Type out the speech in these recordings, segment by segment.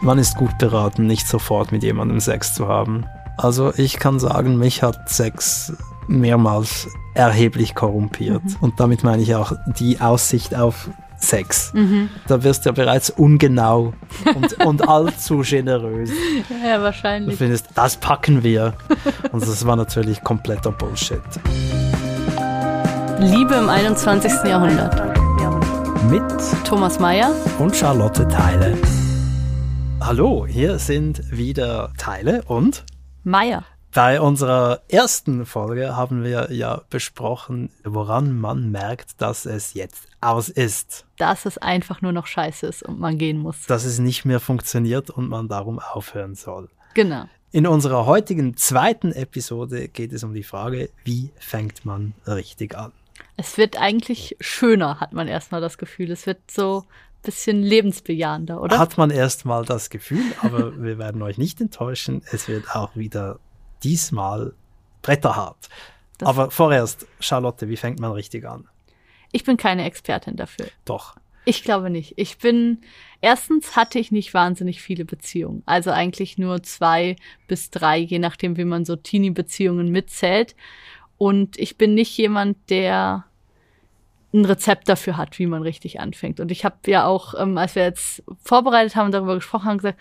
man ist gut beraten, nicht sofort mit jemandem Sex zu haben. Also ich kann sagen, mich hat Sex mehrmals erheblich korrumpiert. Mhm. Und damit meine ich auch die Aussicht auf Sex. Mhm. Da wirst du ja bereits ungenau und, und allzu generös. Ja, wahrscheinlich. Du findest, das packen wir. Und das war natürlich kompletter Bullshit. Liebe im 21. Jahrhundert. Mit Thomas Mayer und Charlotte Teile. Hallo, hier sind wieder Teile und Meier. Bei unserer ersten Folge haben wir ja besprochen, woran man merkt, dass es jetzt aus ist. Dass es einfach nur noch scheiße ist und man gehen muss. Dass es nicht mehr funktioniert und man darum aufhören soll. Genau. In unserer heutigen zweiten Episode geht es um die Frage, wie fängt man richtig an? Es wird eigentlich schöner, hat man erstmal das Gefühl. Es wird so bisschen lebensbejahender, oder? Hat man erstmal das Gefühl, aber wir werden euch nicht enttäuschen. Es wird auch wieder diesmal bretterhart. Das Aber vorerst, Charlotte, wie fängt man richtig an? Ich bin keine Expertin dafür. Doch. Ich glaube nicht. Ich bin, erstens hatte ich nicht wahnsinnig viele Beziehungen. Also eigentlich nur zwei bis drei, je nachdem, wie man so Teenie-Beziehungen mitzählt. Und ich bin nicht jemand, der ein Rezept dafür hat, wie man richtig anfängt. Und ich habe ja auch, ähm, als wir jetzt vorbereitet haben, darüber gesprochen haben, gesagt,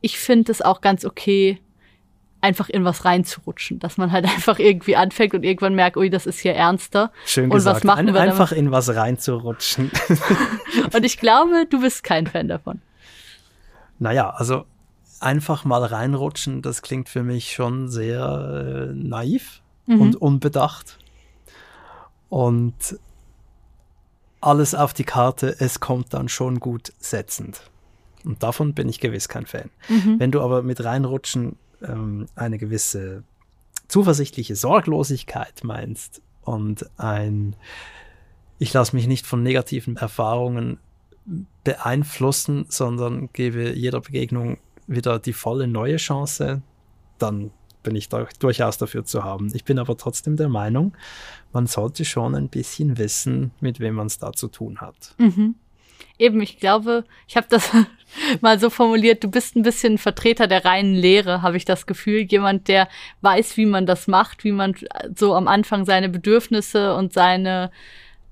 ich finde es auch ganz okay, einfach in was reinzurutschen, dass man halt einfach irgendwie anfängt und irgendwann merkt, ui, das ist hier ernster. Schön und gesagt. was machen Ein, wir einfach damit? in was reinzurutschen. und ich glaube, du bist kein Fan davon. Naja, also einfach mal reinrutschen, das klingt für mich schon sehr äh, naiv mhm. und unbedacht. Und alles auf die Karte, es kommt dann schon gut setzend. Und davon bin ich gewiss kein Fan. Mhm. Wenn du aber mit reinrutschen ähm, eine gewisse zuversichtliche Sorglosigkeit meinst und ein, ich lasse mich nicht von negativen Erfahrungen beeinflussen, sondern gebe jeder Begegnung wieder die volle neue Chance, dann bin ich da durchaus dafür zu haben. Ich bin aber trotzdem der Meinung, man sollte schon ein bisschen wissen, mit wem man es da zu tun hat. Mhm eben, ich glaube, ich habe das mal so formuliert, du bist ein bisschen Vertreter der reinen Lehre, habe ich das Gefühl. Jemand, der weiß, wie man das macht, wie man so am Anfang seine Bedürfnisse und seine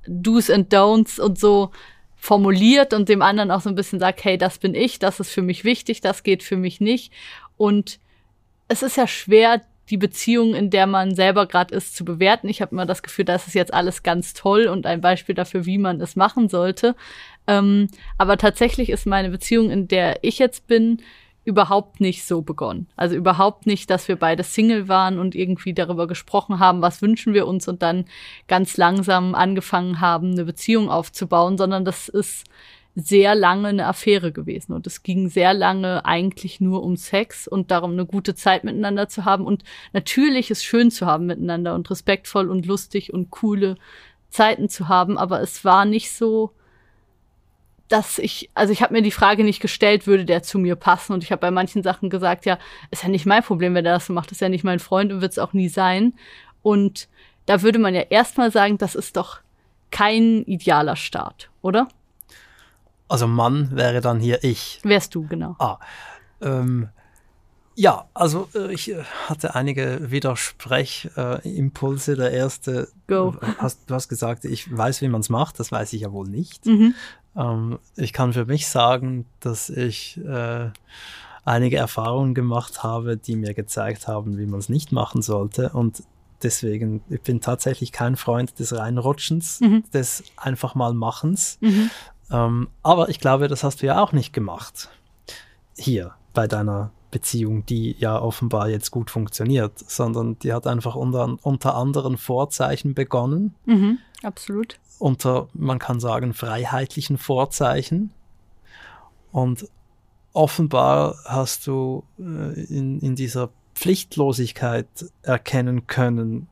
Do's and Don'ts und so formuliert und dem anderen auch so ein bisschen sagt, hey, das bin ich, das ist für mich wichtig, das geht für mich nicht. Und es ist ja schwer, die Beziehung, in der man selber gerade ist, zu bewerten. Ich habe immer das Gefühl, das ist jetzt alles ganz toll und ein Beispiel dafür, wie man es machen sollte. Ähm, aber tatsächlich ist meine Beziehung, in der ich jetzt bin, überhaupt nicht so begonnen. Also überhaupt nicht, dass wir beide Single waren und irgendwie darüber gesprochen haben, was wünschen wir uns und dann ganz langsam angefangen haben, eine Beziehung aufzubauen, sondern das ist sehr lange eine Affäre gewesen und es ging sehr lange eigentlich nur um Sex und darum, eine gute Zeit miteinander zu haben und natürlich es schön zu haben miteinander und respektvoll und lustig und coole Zeiten zu haben, aber es war nicht so, dass ich, also ich habe mir die Frage nicht gestellt, würde der zu mir passen? Und ich habe bei manchen Sachen gesagt, ja, ist ja nicht mein Problem, wenn der das so macht, ist ja nicht mein Freund und wird es auch nie sein. Und da würde man ja erstmal sagen, das ist doch kein idealer Start, oder? Also Mann wäre dann hier ich. Wärst du, genau. Ah, ähm, ja, also äh, ich äh, hatte einige Widersprechimpulse. Äh, Der erste, Go. Hast, du hast gesagt, ich weiß, wie man es macht. Das weiß ich ja wohl nicht. Mhm. Ähm, ich kann für mich sagen, dass ich äh, einige Erfahrungen gemacht habe, die mir gezeigt haben, wie man es nicht machen sollte. Und deswegen, ich bin tatsächlich kein Freund des Reinrutschens, mhm. des einfach mal Machens. Mhm. Ähm, aber ich glaube, das hast du ja auch nicht gemacht. Hier bei deiner Beziehung, die ja offenbar jetzt gut funktioniert, sondern die hat einfach unter, unter anderen Vorzeichen begonnen. Mhm, absolut unter, man kann sagen, freiheitlichen Vorzeichen. Und offenbar hast du äh, in, in dieser Pflichtlosigkeit erkennen können,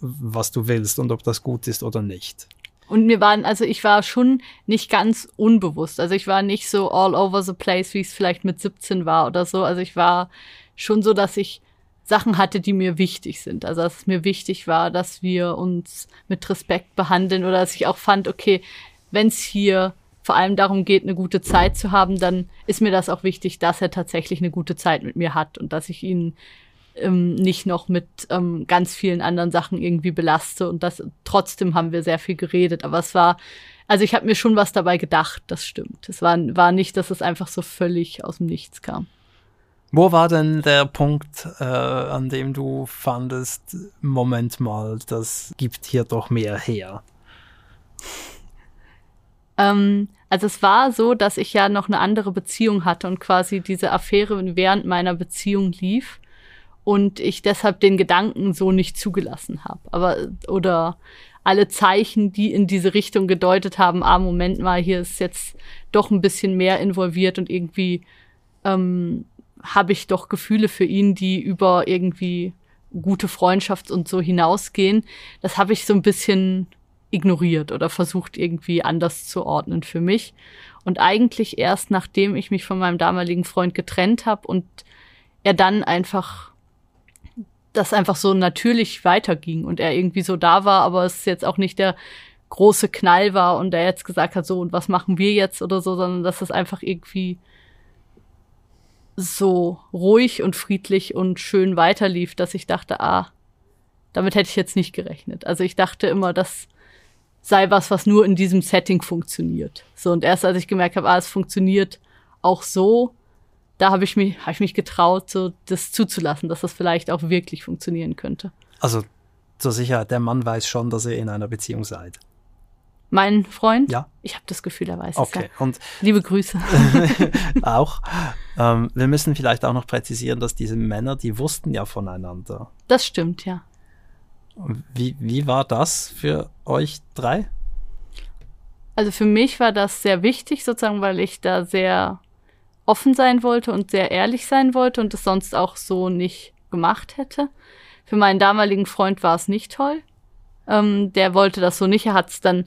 was du willst und ob das gut ist oder nicht. Und mir waren, also ich war schon nicht ganz unbewusst. Also ich war nicht so all over the place, wie es vielleicht mit 17 war oder so. Also ich war schon so, dass ich Sachen hatte, die mir wichtig sind. Also dass es mir wichtig war, dass wir uns mit Respekt behandeln oder dass ich auch fand, okay, wenn es hier vor allem darum geht, eine gute Zeit zu haben, dann ist mir das auch wichtig, dass er tatsächlich eine gute Zeit mit mir hat und dass ich ihn ähm, nicht noch mit ähm, ganz vielen anderen Sachen irgendwie belaste. Und das trotzdem haben wir sehr viel geredet. Aber es war, also ich habe mir schon was dabei gedacht, das stimmt. Es war, war nicht, dass es einfach so völlig aus dem Nichts kam. Wo war denn der Punkt, äh, an dem du fandest, Moment mal, das gibt hier doch mehr her? Ähm, also es war so, dass ich ja noch eine andere Beziehung hatte und quasi diese Affäre während meiner Beziehung lief und ich deshalb den Gedanken so nicht zugelassen habe. Aber oder alle Zeichen, die in diese Richtung gedeutet haben, ah, Moment mal, hier ist jetzt doch ein bisschen mehr involviert und irgendwie ähm, habe ich doch Gefühle für ihn, die über irgendwie gute Freundschaft und so hinausgehen. Das habe ich so ein bisschen ignoriert oder versucht irgendwie anders zu ordnen für mich. Und eigentlich erst nachdem ich mich von meinem damaligen Freund getrennt habe und er dann einfach das einfach so natürlich weiterging und er irgendwie so da war, aber es jetzt auch nicht der große Knall war und er jetzt gesagt hat, so und was machen wir jetzt oder so, sondern dass es einfach irgendwie so ruhig und friedlich und schön weiterlief, dass ich dachte, ah, damit hätte ich jetzt nicht gerechnet. Also ich dachte immer, das sei was, was nur in diesem Setting funktioniert. So, und erst als ich gemerkt habe, ah, es funktioniert auch so, da habe ich mich, habe ich mich getraut, so das zuzulassen, dass das vielleicht auch wirklich funktionieren könnte. Also zur Sicherheit, der Mann weiß schon, dass ihr in einer Beziehung seid. Mein Freund? Ja. Ich habe das Gefühl, er weiß okay. es. Ja. Und Liebe Grüße. auch. Ähm, wir müssen vielleicht auch noch präzisieren, dass diese Männer, die wussten ja voneinander. Das stimmt, ja. Wie, wie war das für euch drei? Also für mich war das sehr wichtig, sozusagen, weil ich da sehr offen sein wollte und sehr ehrlich sein wollte und es sonst auch so nicht gemacht hätte. Für meinen damaligen Freund war es nicht toll. Ähm, der wollte das so nicht. Er hat es dann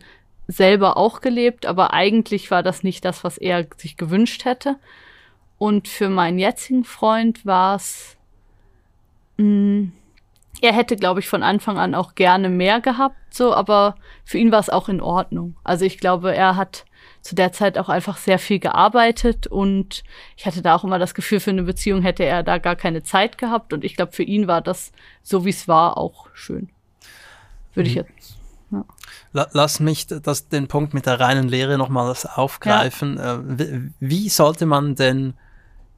selber auch gelebt, aber eigentlich war das nicht das, was er sich gewünscht hätte. Und für meinen jetzigen Freund war es, mm, er hätte, glaube ich, von Anfang an auch gerne mehr gehabt, so, aber für ihn war es auch in Ordnung. Also ich glaube, er hat zu der Zeit auch einfach sehr viel gearbeitet und ich hatte da auch immer das Gefühl, für eine Beziehung hätte er da gar keine Zeit gehabt und ich glaube, für ihn war das, so wie es war, auch schön. Würde ich mhm. jetzt Lass mich das, den Punkt mit der reinen Lehre nochmals aufgreifen. Ja. Äh, wie sollte man denn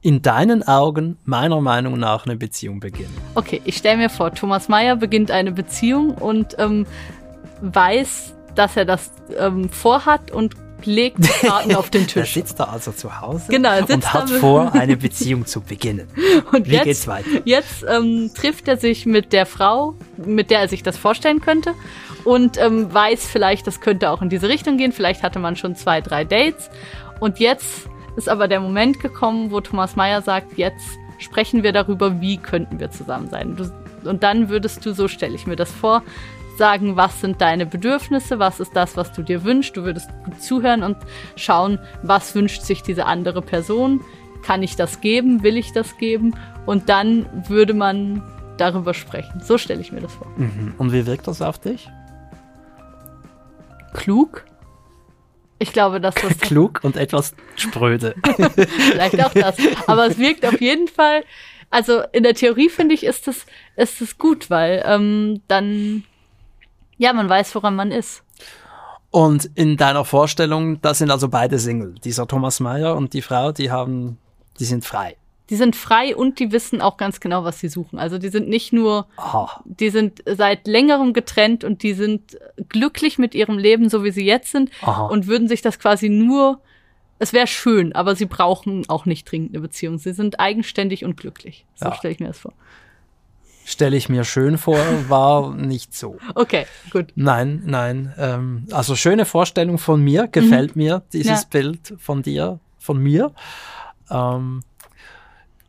in deinen Augen meiner Meinung nach eine Beziehung beginnen? Okay, ich stelle mir vor, Thomas Mayer beginnt eine Beziehung und ähm, weiß, dass er das ähm, vorhat und legt die Karten auf den Tisch. Er sitzt da also zu Hause genau, und hat vor, eine Beziehung zu beginnen. Und Wie jetzt, geht's weiter? Jetzt ähm, trifft er sich mit der Frau, mit der er sich das vorstellen könnte und ähm, weiß vielleicht, das könnte auch in diese Richtung gehen. Vielleicht hatte man schon zwei, drei Dates. Und jetzt ist aber der Moment gekommen, wo Thomas Meyer sagt, jetzt sprechen wir darüber, wie könnten wir zusammen sein. Du, und dann würdest du, so stelle ich mir das vor, sagen, was sind deine Bedürfnisse, was ist das, was du dir wünschst. Du würdest gut zuhören und schauen, was wünscht sich diese andere Person. Kann ich das geben? Will ich das geben? Und dann würde man darüber sprechen. So stelle ich mir das vor. Mhm. Und wie wirkt das auf dich? klug. Ich glaube, dass das. klug und etwas spröde. Vielleicht auch das. Aber es wirkt auf jeden Fall. Also in der Theorie finde ich, ist es ist es gut, weil ähm, dann ja man weiß, woran man ist. Und in deiner Vorstellung, da sind also beide Single. Dieser Thomas Meyer und die Frau, die haben, die sind frei die sind frei und die wissen auch ganz genau, was sie suchen. Also die sind nicht nur, oh. die sind seit längerem getrennt und die sind glücklich mit ihrem Leben, so wie sie jetzt sind oh. und würden sich das quasi nur, es wäre schön, aber sie brauchen auch nicht dringend eine Beziehung. Sie sind eigenständig und glücklich. So ja. stelle ich mir das vor. Stelle ich mir schön vor, war nicht so. Okay, gut. Nein, nein. Ähm, also schöne Vorstellung von mir, gefällt mhm. mir dieses ja. Bild von dir, von mir. Ähm,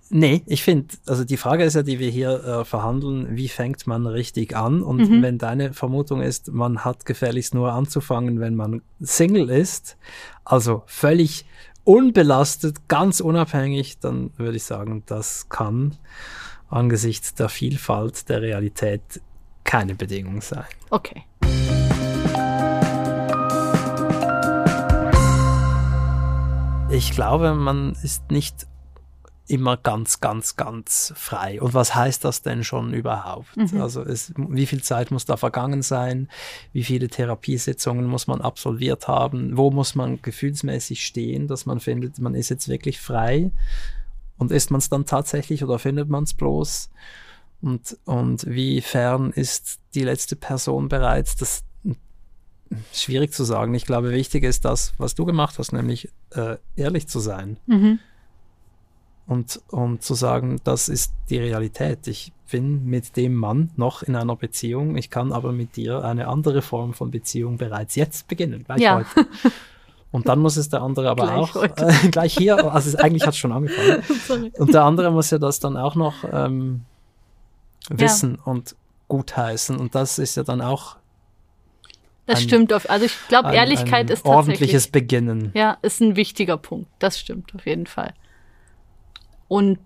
Nee, ich finde, also die Frage ist ja, die wir hier äh, verhandeln, wie fängt man richtig an? Und mhm. wenn deine Vermutung ist, man hat gefährlichst nur anzufangen, wenn man Single ist, also völlig unbelastet, ganz unabhängig, dann würde ich sagen, das kann angesichts der Vielfalt der Realität keine Bedingung sein. Okay. Ich glaube, man ist nicht immer ganz, ganz, ganz frei. Und was heißt das denn schon überhaupt? Mhm. Also es, wie viel Zeit muss da vergangen sein? Wie viele Therapiesitzungen muss man absolviert haben? Wo muss man gefühlsmäßig stehen, dass man findet, man ist jetzt wirklich frei? Und ist man es dann tatsächlich oder findet man es bloß? Und, und wie fern ist die letzte Person bereits? Das ist schwierig zu sagen. Ich glaube, wichtig ist das, was du gemacht hast, nämlich äh, ehrlich zu sein. Mhm und, und zu sagen, das ist die Realität. Ich bin mit dem Mann noch in einer Beziehung, ich kann aber mit dir eine andere Form von Beziehung bereits jetzt beginnen, gleich ja. heute. Und dann muss es der andere aber gleich auch äh, gleich hier, also es, eigentlich hat es schon angefangen. Sorry. Und der andere muss ja das dann auch noch ähm, wissen ja. und gutheißen. Und das ist ja dann auch das ein, stimmt. Also ich glaube, Ehrlichkeit ein, ein ist tatsächlich ordentliches Beginnen. Ja, ist ein wichtiger Punkt. Das stimmt auf jeden Fall. Und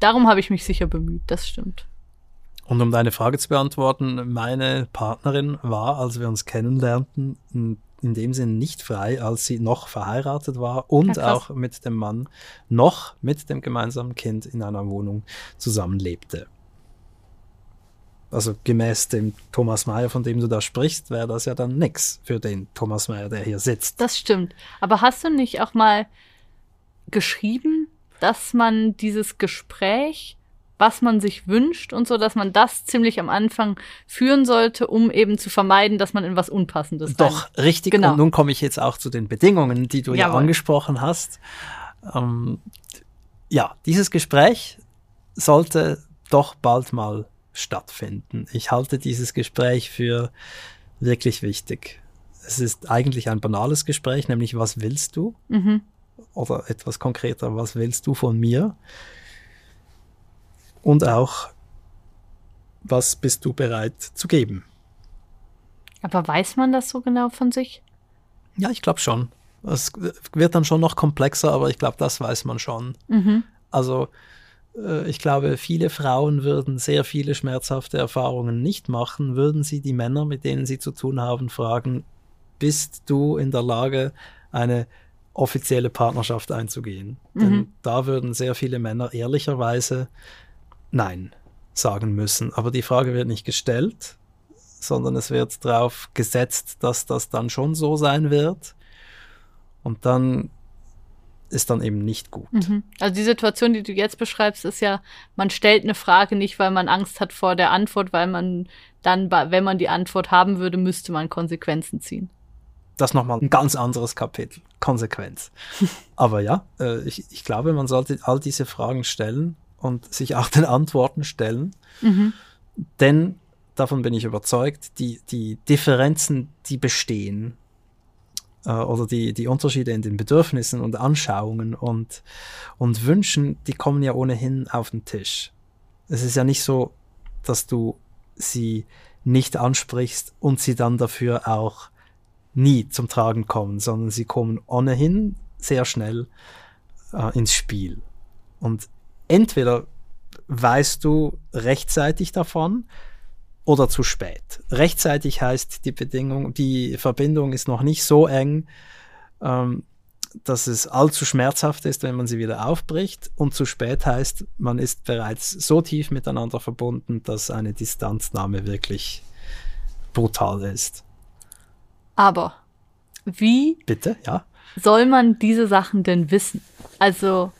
darum habe ich mich sicher bemüht, das stimmt. Und um deine Frage zu beantworten, meine Partnerin war, als wir uns kennenlernten, in dem Sinn nicht frei, als sie noch verheiratet war und ja, auch mit dem Mann noch mit dem gemeinsamen Kind in einer Wohnung zusammenlebte. Also gemäß dem Thomas Mayer, von dem du da sprichst, wäre das ja dann nix für den Thomas Mayer, der hier sitzt. Das stimmt. Aber hast du nicht auch mal geschrieben, dass man dieses Gespräch, was man sich wünscht und so, dass man das ziemlich am Anfang führen sollte, um eben zu vermeiden, dass man in was Unpassendes Doch, rein. richtig. Genau. Und nun komme ich jetzt auch zu den Bedingungen, die du Jawohl. ja angesprochen hast. Ähm, ja, dieses Gespräch sollte doch bald mal stattfinden. Ich halte dieses Gespräch für wirklich wichtig. Es ist eigentlich ein banales Gespräch, nämlich was willst du? Mhm oder etwas konkreter, was willst du von mir? Und auch, was bist du bereit zu geben? Aber weiß man das so genau von sich? Ja, ich glaube schon. Es wird dann schon noch komplexer, aber ich glaube, das weiß man schon. Mhm. Also äh, ich glaube, viele Frauen würden sehr viele schmerzhafte Erfahrungen nicht machen, würden sie die Männer, mit denen sie zu tun haben, fragen, bist du in der Lage, eine offizielle Partnerschaft einzugehen. Mhm. Denn da würden sehr viele Männer ehrlicherweise Nein sagen müssen. Aber die Frage wird nicht gestellt, sondern es wird darauf gesetzt, dass das dann schon so sein wird. Und dann ist dann eben nicht gut. Mhm. Also die Situation, die du jetzt beschreibst, ist ja, man stellt eine Frage nicht, weil man Angst hat vor der Antwort, weil man dann, wenn man die Antwort haben würde, müsste man Konsequenzen ziehen das nochmal ein ganz anderes Kapitel. Konsequenz. Aber ja, äh, ich, ich glaube, man sollte all diese Fragen stellen und sich auch den Antworten stellen. Mhm. Denn, davon bin ich überzeugt, die, die Differenzen, die bestehen, äh, oder die, die Unterschiede in den Bedürfnissen und Anschauungen und, und Wünschen, die kommen ja ohnehin auf den Tisch. Es ist ja nicht so, dass du sie nicht ansprichst und sie dann dafür auch nie zum Tragen kommen, sondern sie kommen ohnehin sehr schnell äh, ins Spiel. Und entweder weißt du rechtzeitig davon oder zu spät. Rechtzeitig heißt die Bedingung, die Verbindung ist noch nicht so eng, ähm, dass es allzu schmerzhaft ist, wenn man sie wieder aufbricht. Und zu spät heißt, man ist bereits so tief miteinander verbunden, dass eine Distanznahme wirklich brutal ist. Aber wie Bitte, ja. soll man diese Sachen denn wissen? Also,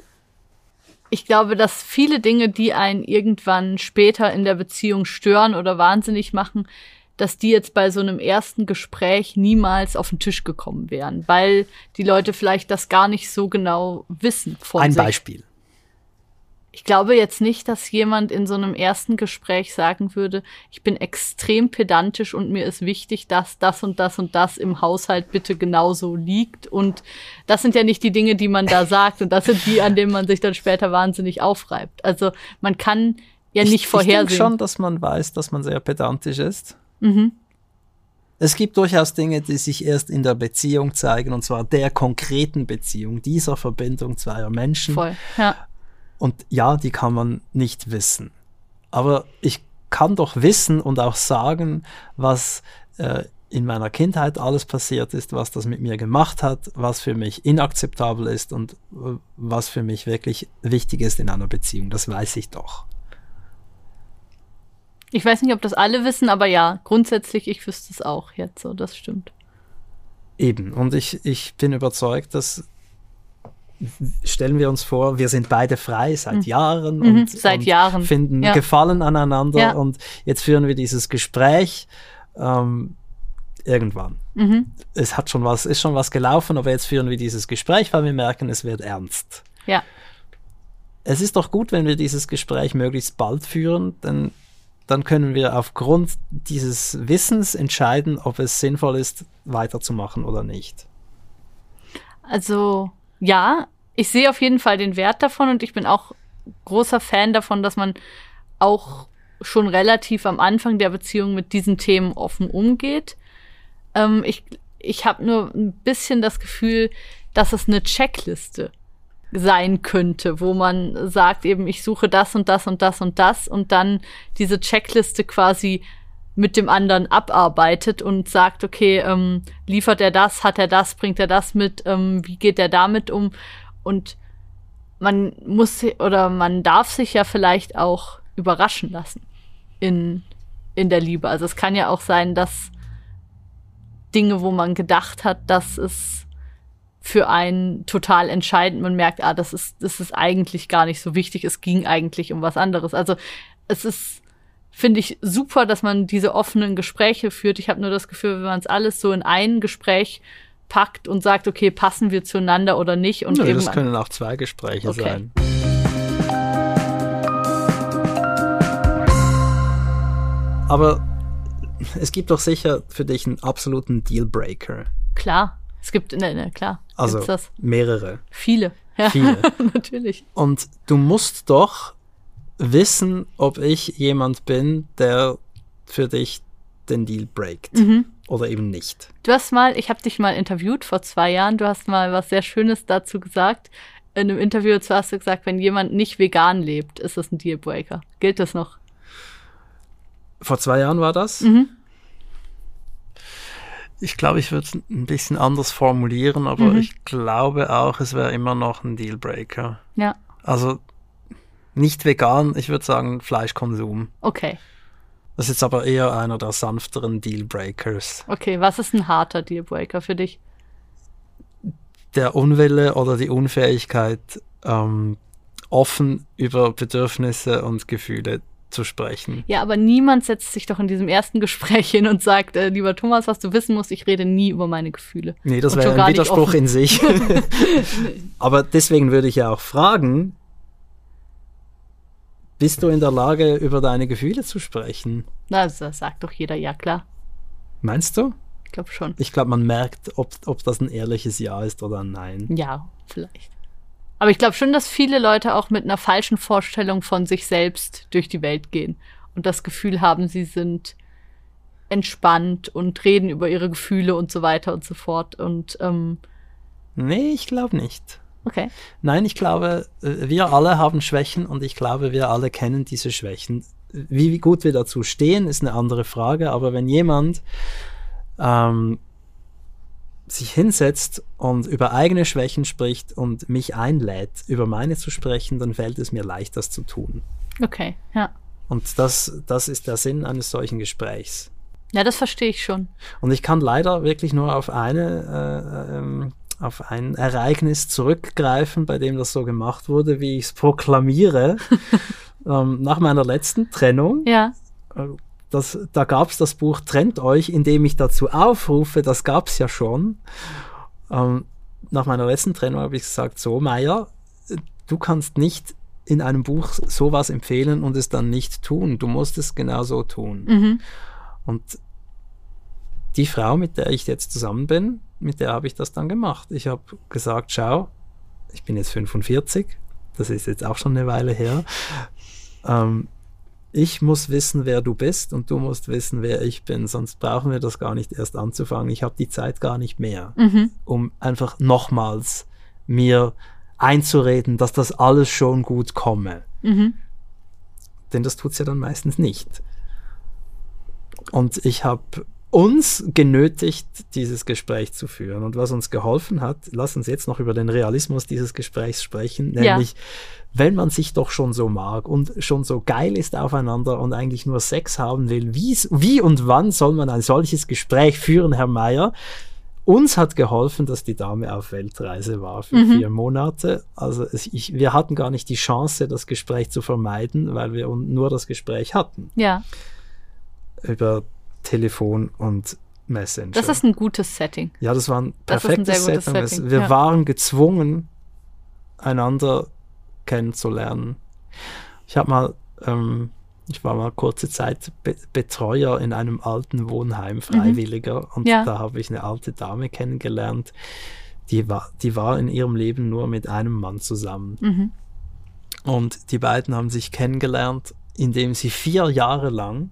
ich glaube, dass viele Dinge, die einen irgendwann später in der Beziehung stören oder wahnsinnig machen, dass die jetzt bei so einem ersten Gespräch niemals auf den Tisch gekommen wären, weil die Leute vielleicht das gar nicht so genau wissen. Von Ein sich. Beispiel ich glaube jetzt nicht, dass jemand in so einem ersten Gespräch sagen würde, ich bin extrem pedantisch und mir ist wichtig, dass das und das und das im Haushalt bitte genauso liegt. Und das sind ja nicht die Dinge, die man da sagt. Und das sind die, an denen man sich dann später wahnsinnig aufreibt. Also man kann ja nicht ich, vorhersehen. Ich denke schon, dass man weiß, dass man sehr pedantisch ist. Mhm. Es gibt durchaus Dinge, die sich erst in der Beziehung zeigen, und zwar der konkreten Beziehung, dieser Verbindung zweier Menschen. Voll, ja. Und ja, die kann man nicht wissen. Aber ich kann doch wissen und auch sagen, was äh, in meiner Kindheit alles passiert ist, was das mit mir gemacht hat, was für mich inakzeptabel ist und äh, was für mich wirklich wichtig ist in einer Beziehung. Das weiß ich doch. Ich weiß nicht, ob das alle wissen, aber ja, grundsätzlich, ich wüsste es auch jetzt so, das stimmt. Eben, und ich, ich bin überzeugt, dass stellen wir uns vor, wir sind beide frei seit mhm. Jahren mhm, und, seit und Jahren. finden ja. Gefallen aneinander ja. und jetzt führen wir dieses Gespräch ähm, irgendwann. Mhm. Es hat schon was, ist schon was gelaufen, aber jetzt führen wir dieses Gespräch, weil wir merken, es wird ernst. Ja. Es ist doch gut, wenn wir dieses Gespräch möglichst bald führen, denn dann können wir aufgrund dieses Wissens entscheiden, ob es sinnvoll ist, weiterzumachen oder nicht. Also ja, ich sehe auf jeden Fall den Wert davon und ich bin auch großer Fan davon, dass man auch schon relativ am Anfang der Beziehung mit diesen Themen offen umgeht. Ähm, ich ich habe nur ein bisschen das Gefühl, dass es eine Checkliste sein könnte, wo man sagt eben, ich suche das und das und das und das und dann diese Checkliste quasi mit dem anderen abarbeitet und sagt, okay, ähm, liefert er das, hat er das, bringt er das mit, ähm, wie geht er damit um? Und man muss oder man darf sich ja vielleicht auch überraschen lassen in, in der Liebe. Also es kann ja auch sein, dass Dinge, wo man gedacht hat, dass es für einen total entscheidend, man merkt, ah, das ist, das ist eigentlich gar nicht so wichtig, es ging eigentlich um was anderes. Also es ist, finde ich, super, dass man diese offenen Gespräche führt. Ich habe nur das Gefühl, wenn man es alles so in ein Gespräch packt und sagt, okay, passen wir zueinander oder nicht. Und ja, eben, das können auch zwei Gespräche okay. sein. Aber es gibt doch sicher für dich einen absoluten Dealbreaker. Klar, es gibt, ne, ne, klar. Also mehrere. Viele. Ja, Viele. natürlich. Und du musst doch wissen, ob ich jemand bin, der für dich den Deal breakt. Mhm. Oder eben nicht. Du hast mal, ich habe dich mal interviewt vor zwei Jahren, du hast mal was sehr Schönes dazu gesagt. In einem Interview hast du gesagt, wenn jemand nicht vegan lebt, ist das ein Dealbreaker. Gilt das noch? Vor zwei Jahren war das? Mhm. Ich glaube, ich würde es ein bisschen anders formulieren, aber mhm. ich glaube auch, es wäre immer noch ein Dealbreaker. Ja. Also nicht vegan, ich würde sagen Fleischkonsum. Okay. Das ist jetzt aber eher einer der sanfteren Dealbreakers. Okay, was ist ein harter Dealbreaker für dich? Der Unwille oder die Unfähigkeit, ähm, offen über Bedürfnisse und Gefühle zu sprechen. Ja, aber niemand setzt sich doch in diesem ersten Gespräch hin und sagt, äh, lieber Thomas, was du wissen musst, ich rede nie über meine Gefühle. Nee, das wäre ein Widerspruch in sich. aber deswegen würde ich ja auch fragen, bist du in der Lage, über deine Gefühle zu sprechen? Na, das sagt doch jeder, ja klar. Meinst du? Ich glaube schon. Ich glaube, man merkt, ob, ob das ein ehrliches Ja ist oder ein Nein. Ja, vielleicht. Aber ich glaube schon, dass viele Leute auch mit einer falschen Vorstellung von sich selbst durch die Welt gehen und das Gefühl haben, sie sind entspannt und reden über ihre Gefühle und so weiter und so fort. Und ähm, nee, ich glaube nicht. Okay. Nein, ich glaube, äh, wir alle haben Schwächen und ich glaube, wir alle kennen diese Schwächen. Wie gut wir dazu stehen, ist eine andere Frage, aber wenn jemand ähm, sich hinsetzt und über eigene Schwächen spricht und mich einlädt, über meine zu sprechen, dann fällt es mir leicht, das zu tun. Okay, ja. Und das, das ist der Sinn eines solchen Gesprächs. Ja, das verstehe ich schon. Und ich kann leider wirklich nur auf eine, äh, ähm, auf ein Ereignis zurückgreifen, bei dem das so gemacht wurde, wie ich es proklamiere. ähm, nach meiner letzten Trennung. Ja. Äh, das, da gab es das Buch Trennt euch, in dem ich dazu aufrufe, das gab es ja schon. Ähm, nach meiner letzten Trennung habe ich gesagt, so Meier, du kannst nicht in einem Buch sowas empfehlen und es dann nicht tun. Du musst es genau so tun. Mhm. Und die Frau, mit der ich jetzt zusammen bin, mit der habe ich das dann gemacht. Ich habe gesagt, schau, ich bin jetzt 45, das ist jetzt auch schon eine Weile her. Ähm, ich muss wissen, wer du bist und du musst wissen, wer ich bin, sonst brauchen wir das gar nicht erst anzufangen. Ich habe die Zeit gar nicht mehr, mhm. um einfach nochmals mir einzureden, dass das alles schon gut komme. Mhm. Denn das tut es ja dann meistens nicht. Und ich habe uns genötigt, dieses Gespräch zu führen. Und was uns geholfen hat, lass uns jetzt noch über den Realismus dieses Gesprächs sprechen, nämlich, ja. wenn man sich doch schon so mag und schon so geil ist aufeinander und eigentlich nur Sex haben will, wie, und wann soll man ein solches Gespräch führen, Herr Meier? Uns hat geholfen, dass die Dame auf Weltreise war für mhm. vier Monate. Also es, ich, wir hatten gar nicht die Chance, das Gespräch zu vermeiden, weil wir nur das Gespräch hatten. Ja. Über Telefon und Messenger. Das ist ein gutes Setting. Ja, das war ein perfektes ein Setting. Setting. Wir ja. waren gezwungen, einander kennenzulernen. Ich habe mal ähm, ich war mal kurze Zeit Be Betreuer in einem alten Wohnheim, mhm. Freiwilliger. Mhm. Und ja. da habe ich eine alte Dame kennengelernt, die war, die war in ihrem Leben nur mit einem Mann zusammen. Mhm. Und die beiden haben sich kennengelernt, indem sie vier Jahre lang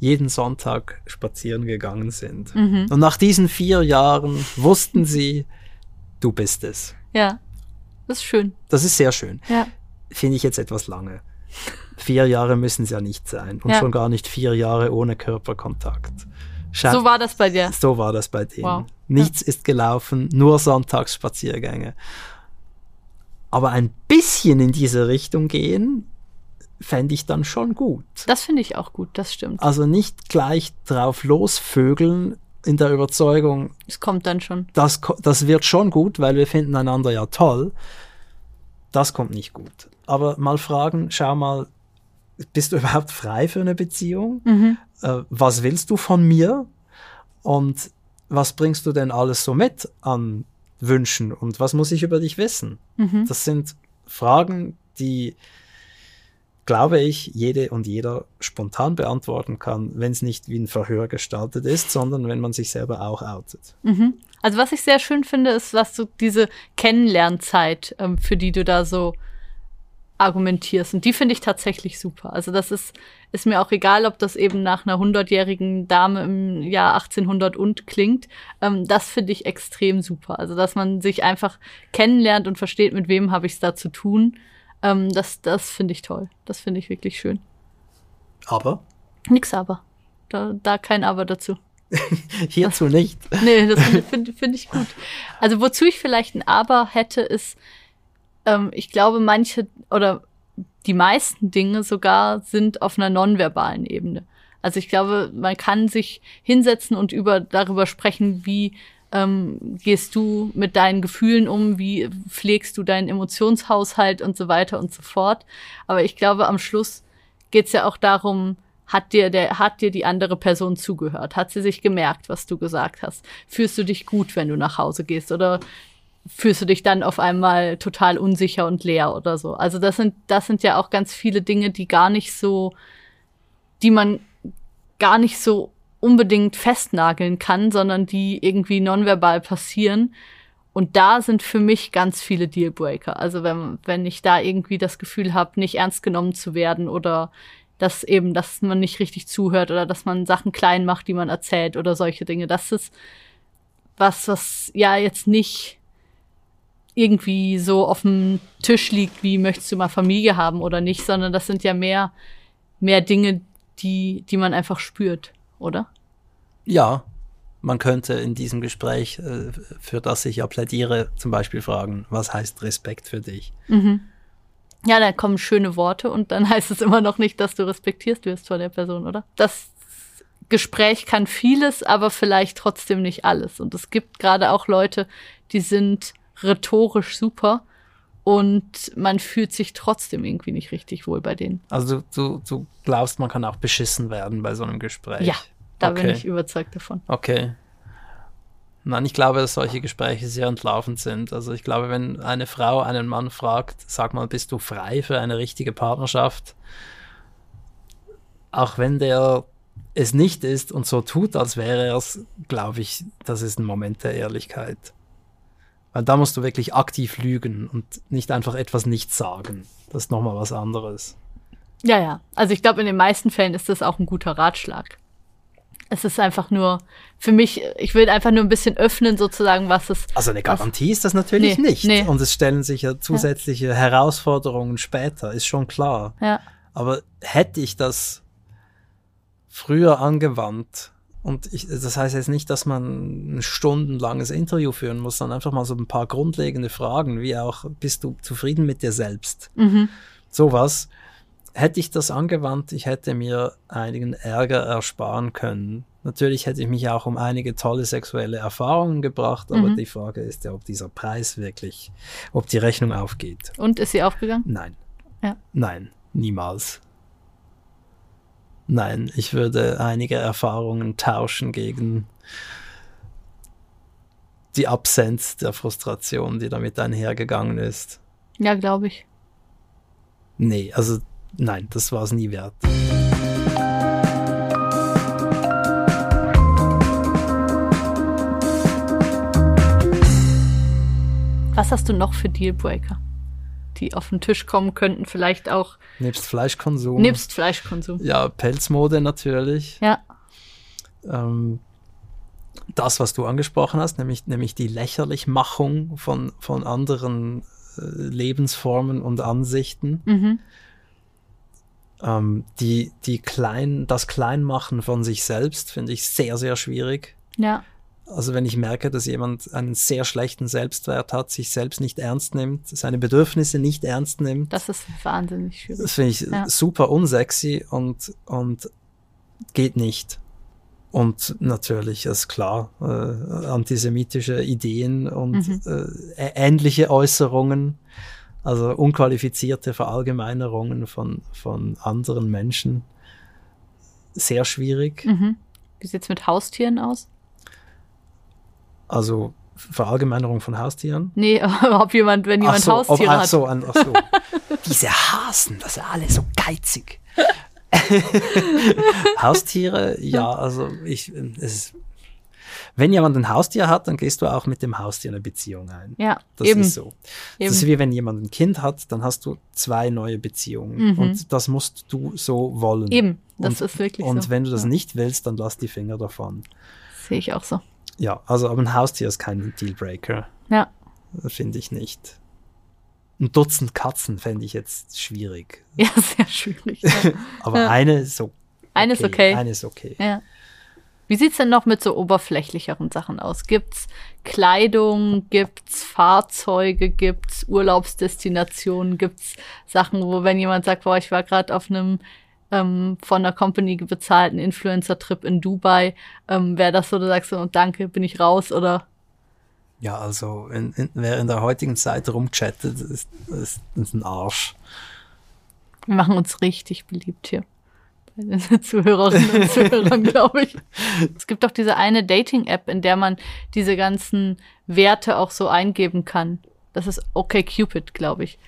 jeden Sonntag spazieren gegangen sind. Mhm. Und nach diesen vier Jahren wussten sie, du bist es. Ja, das ist schön. Das ist sehr schön. Ja. Finde ich jetzt etwas lange. Vier Jahre müssen es ja nicht sein und ja. schon gar nicht vier Jahre ohne Körperkontakt. Scha so war das bei dir. So war das bei denen. Wow. Nichts ja. ist gelaufen, nur Sonntagsspaziergänge. Aber ein bisschen in diese Richtung gehen, fände ich dann schon gut. Das finde ich auch gut, das stimmt. Also nicht gleich drauf losvögeln in der Überzeugung. Es kommt dann schon. Das, das wird schon gut, weil wir finden einander ja toll. Das kommt nicht gut. Aber mal fragen, schau mal, bist du überhaupt frei für eine Beziehung? Mhm. Äh, was willst du von mir? Und was bringst du denn alles so mit an Wünschen? Und was muss ich über dich wissen? Mhm. Das sind Fragen, die, glaube ich, jede und jeder spontan beantworten kann, wenn es nicht wie ein Verhör gestaltet ist, sondern wenn man sich selber auch outet. Mhm. Also was ich sehr schön finde, ist, was du diese Kennenlernzeit, ähm, für die du da so argumentierst. Und die finde ich tatsächlich super. Also das ist, ist mir auch egal, ob das eben nach einer hundertjährigen Dame im Jahr 1800 und klingt. Ähm, das finde ich extrem super. Also dass man sich einfach kennenlernt und versteht, mit wem habe ich es da zu tun. Ähm, das das finde ich toll. Das finde ich wirklich schön. Aber? Nix aber. Da, da kein Aber dazu. Hierzu nicht. Nee, das finde find ich gut. Also wozu ich vielleicht ein Aber hätte, ist, ähm, ich glaube, manche oder die meisten Dinge sogar sind auf einer nonverbalen Ebene. Also ich glaube, man kann sich hinsetzen und über darüber sprechen, wie ähm, gehst du mit deinen Gefühlen um, wie pflegst du deinen Emotionshaushalt und so weiter und so fort. Aber ich glaube, am Schluss geht's ja auch darum, hat dir der, hat dir die andere Person zugehört? Hat sie sich gemerkt, was du gesagt hast? Fühlst du dich gut, wenn du nach Hause gehst? Oder fühlst du dich dann auf einmal total unsicher und leer oder so? Also das sind, das sind ja auch ganz viele Dinge, die gar nicht so, die man gar nicht so unbedingt festnageln kann, sondern die irgendwie nonverbal passieren. Und da sind für mich ganz viele Dealbreaker. Also wenn, wenn ich da irgendwie das Gefühl habe, nicht ernst genommen zu werden oder dass eben, dass man nicht richtig zuhört oder dass man Sachen klein macht, die man erzählt oder solche Dinge. Das ist was, was ja jetzt nicht irgendwie so auf dem Tisch liegt, wie möchtest du mal Familie haben oder nicht, sondern das sind ja mehr, mehr Dinge, die, die man einfach spürt, oder? Ja, man könnte in diesem Gespräch, äh, für das ich ja plädiere, zum Beispiel fragen, was heißt Respekt für dich? Mhm. Ja, dann kommen schöne Worte und dann heißt es immer noch nicht, dass du respektierst wirst von der Person, oder? Das Gespräch kann vieles, aber vielleicht trotzdem nicht alles. Und es gibt gerade auch Leute, die sind rhetorisch super und man fühlt sich trotzdem irgendwie nicht richtig wohl bei denen. Also du, du glaubst, man kann auch beschissen werden bei so einem Gespräch? Ja, da okay. bin ich überzeugt davon. Okay. Nein, ich glaube, dass solche Gespräche sehr entlaufend sind. Also ich glaube, wenn eine Frau einen Mann fragt, sag mal, bist du frei für eine richtige Partnerschaft? Auch wenn der es nicht ist und so tut, als wäre er es, glaube ich, das ist ein Moment der Ehrlichkeit. Weil da musst du wirklich aktiv lügen und nicht einfach etwas nicht sagen. Das ist nochmal was anderes. Ja, ja. Also ich glaube, in den meisten Fällen ist das auch ein guter Ratschlag. Es ist einfach nur, für mich, ich will einfach nur ein bisschen öffnen, sozusagen, was es. Also eine Garantie ist das natürlich nee, nicht. Nee. Und es stellen sich ja zusätzliche ja. Herausforderungen später, ist schon klar. Ja. Aber hätte ich das früher angewandt, Und ich, das heißt jetzt nicht, dass man ein stundenlanges Interview führen muss, sondern einfach mal so ein paar grundlegende Fragen, wie auch, bist du zufrieden mit dir selbst? Mhm. Sowas. Hätte ich das angewandt, ich hätte mir einigen Ärger ersparen können. Natürlich hätte ich mich auch um einige tolle sexuelle Erfahrungen gebracht, aber Mhm. die Frage ist ja, ob dieser Preis wirklich, ob die Rechnung aufgeht. Und ist sie aufgegangen? Nein. Ja. Nein, niemals. Nein, ich würde einige Erfahrungen tauschen gegen die Absenz der Frustration, die damit einhergegangen ist. Ja, glaube ich. Nee, also nein, das war es nie wert. Was hast du noch für Dealbreaker, die auf den Tisch kommen könnten? Vielleicht auch Nebst Fleischkonsum. nebst Fleischkonsum. ja, Pelzmode natürlich. Ja, Ähm, das, was du angesprochen hast, nämlich, nämlich die Lächerlichmachung von, von anderen äh, Lebensformen und Ansichten. mhm. Ähm, die, die klein, das Kleinmachen von sich selbst finde ich sehr, sehr schwierig. ja, Also wenn ich merke, dass jemand einen sehr schlechten Selbstwert hat, sich selbst nicht ernst nimmt, seine Bedürfnisse nicht ernst nimmt, das ist wahnsinnig schwierig. das finde ich Ja. super unsexy und, und geht nicht. Und natürlich ist klar, äh, antisemitische Ideen und Mhm. äh, ähnliche Äußerungen, also unqualifizierte Verallgemeinerungen von, von anderen Menschen, sehr schwierig. Mhm. Wie sieht's mit Haustieren aus? Also Verallgemeinerung von Haustieren. Nee, ob jemand, wenn jemand so, Haustiere ob, ach hat. so, an- ach so. Diese Hasen, das sind alle so geizig. Haustiere, ja, also ich, es wenn jemand ein Haustier hat, dann gehst du auch mit dem Haustier eine Beziehung ein. Ja, Das eben. ist so. eben. Das ist wie wenn jemand ein Kind hat, dann hast du zwei neue Beziehungen. Mhm. Und das musst du so wollen. Eben, das und, ist wirklich Und so. wenn du das Ja. nicht willst, dann lass die Finger davon. Sehe ich auch so. Ja, also aber ein Haustier ist kein Dealbreaker. Ja, Finde ich nicht. Ein Dutzend Katzen fände ich jetzt schwierig. ja, sehr schwierig. Ja. Aber Ja. eine ist so. Eine ist okay. Eine ist okay. ja. Wie sieht's denn noch mit so oberflächlicheren Sachen aus? Gibt's Kleidung, gibt's Fahrzeuge, gibt's Urlaubsdestinationen, gibt's Sachen, wo wenn jemand sagt, boah, ich war gerade auf einem ähm, von einer Company bezahlten Influencer-Trip in Dubai, ähm, wäre das so, du sagst so, danke, bin ich raus oder Ja, also in, in, wer in der heutigen Zeit rumchattet, ist, ist, ist ein Arsch. Wir machen uns richtig beliebt hier. Bei den Zuhörerinnen und Zuhörern, glaube ich. Es gibt auch diese eine Dating-App, in der man diese ganzen Werte auch so eingeben kann. Das ist OkCupid, glaube ich.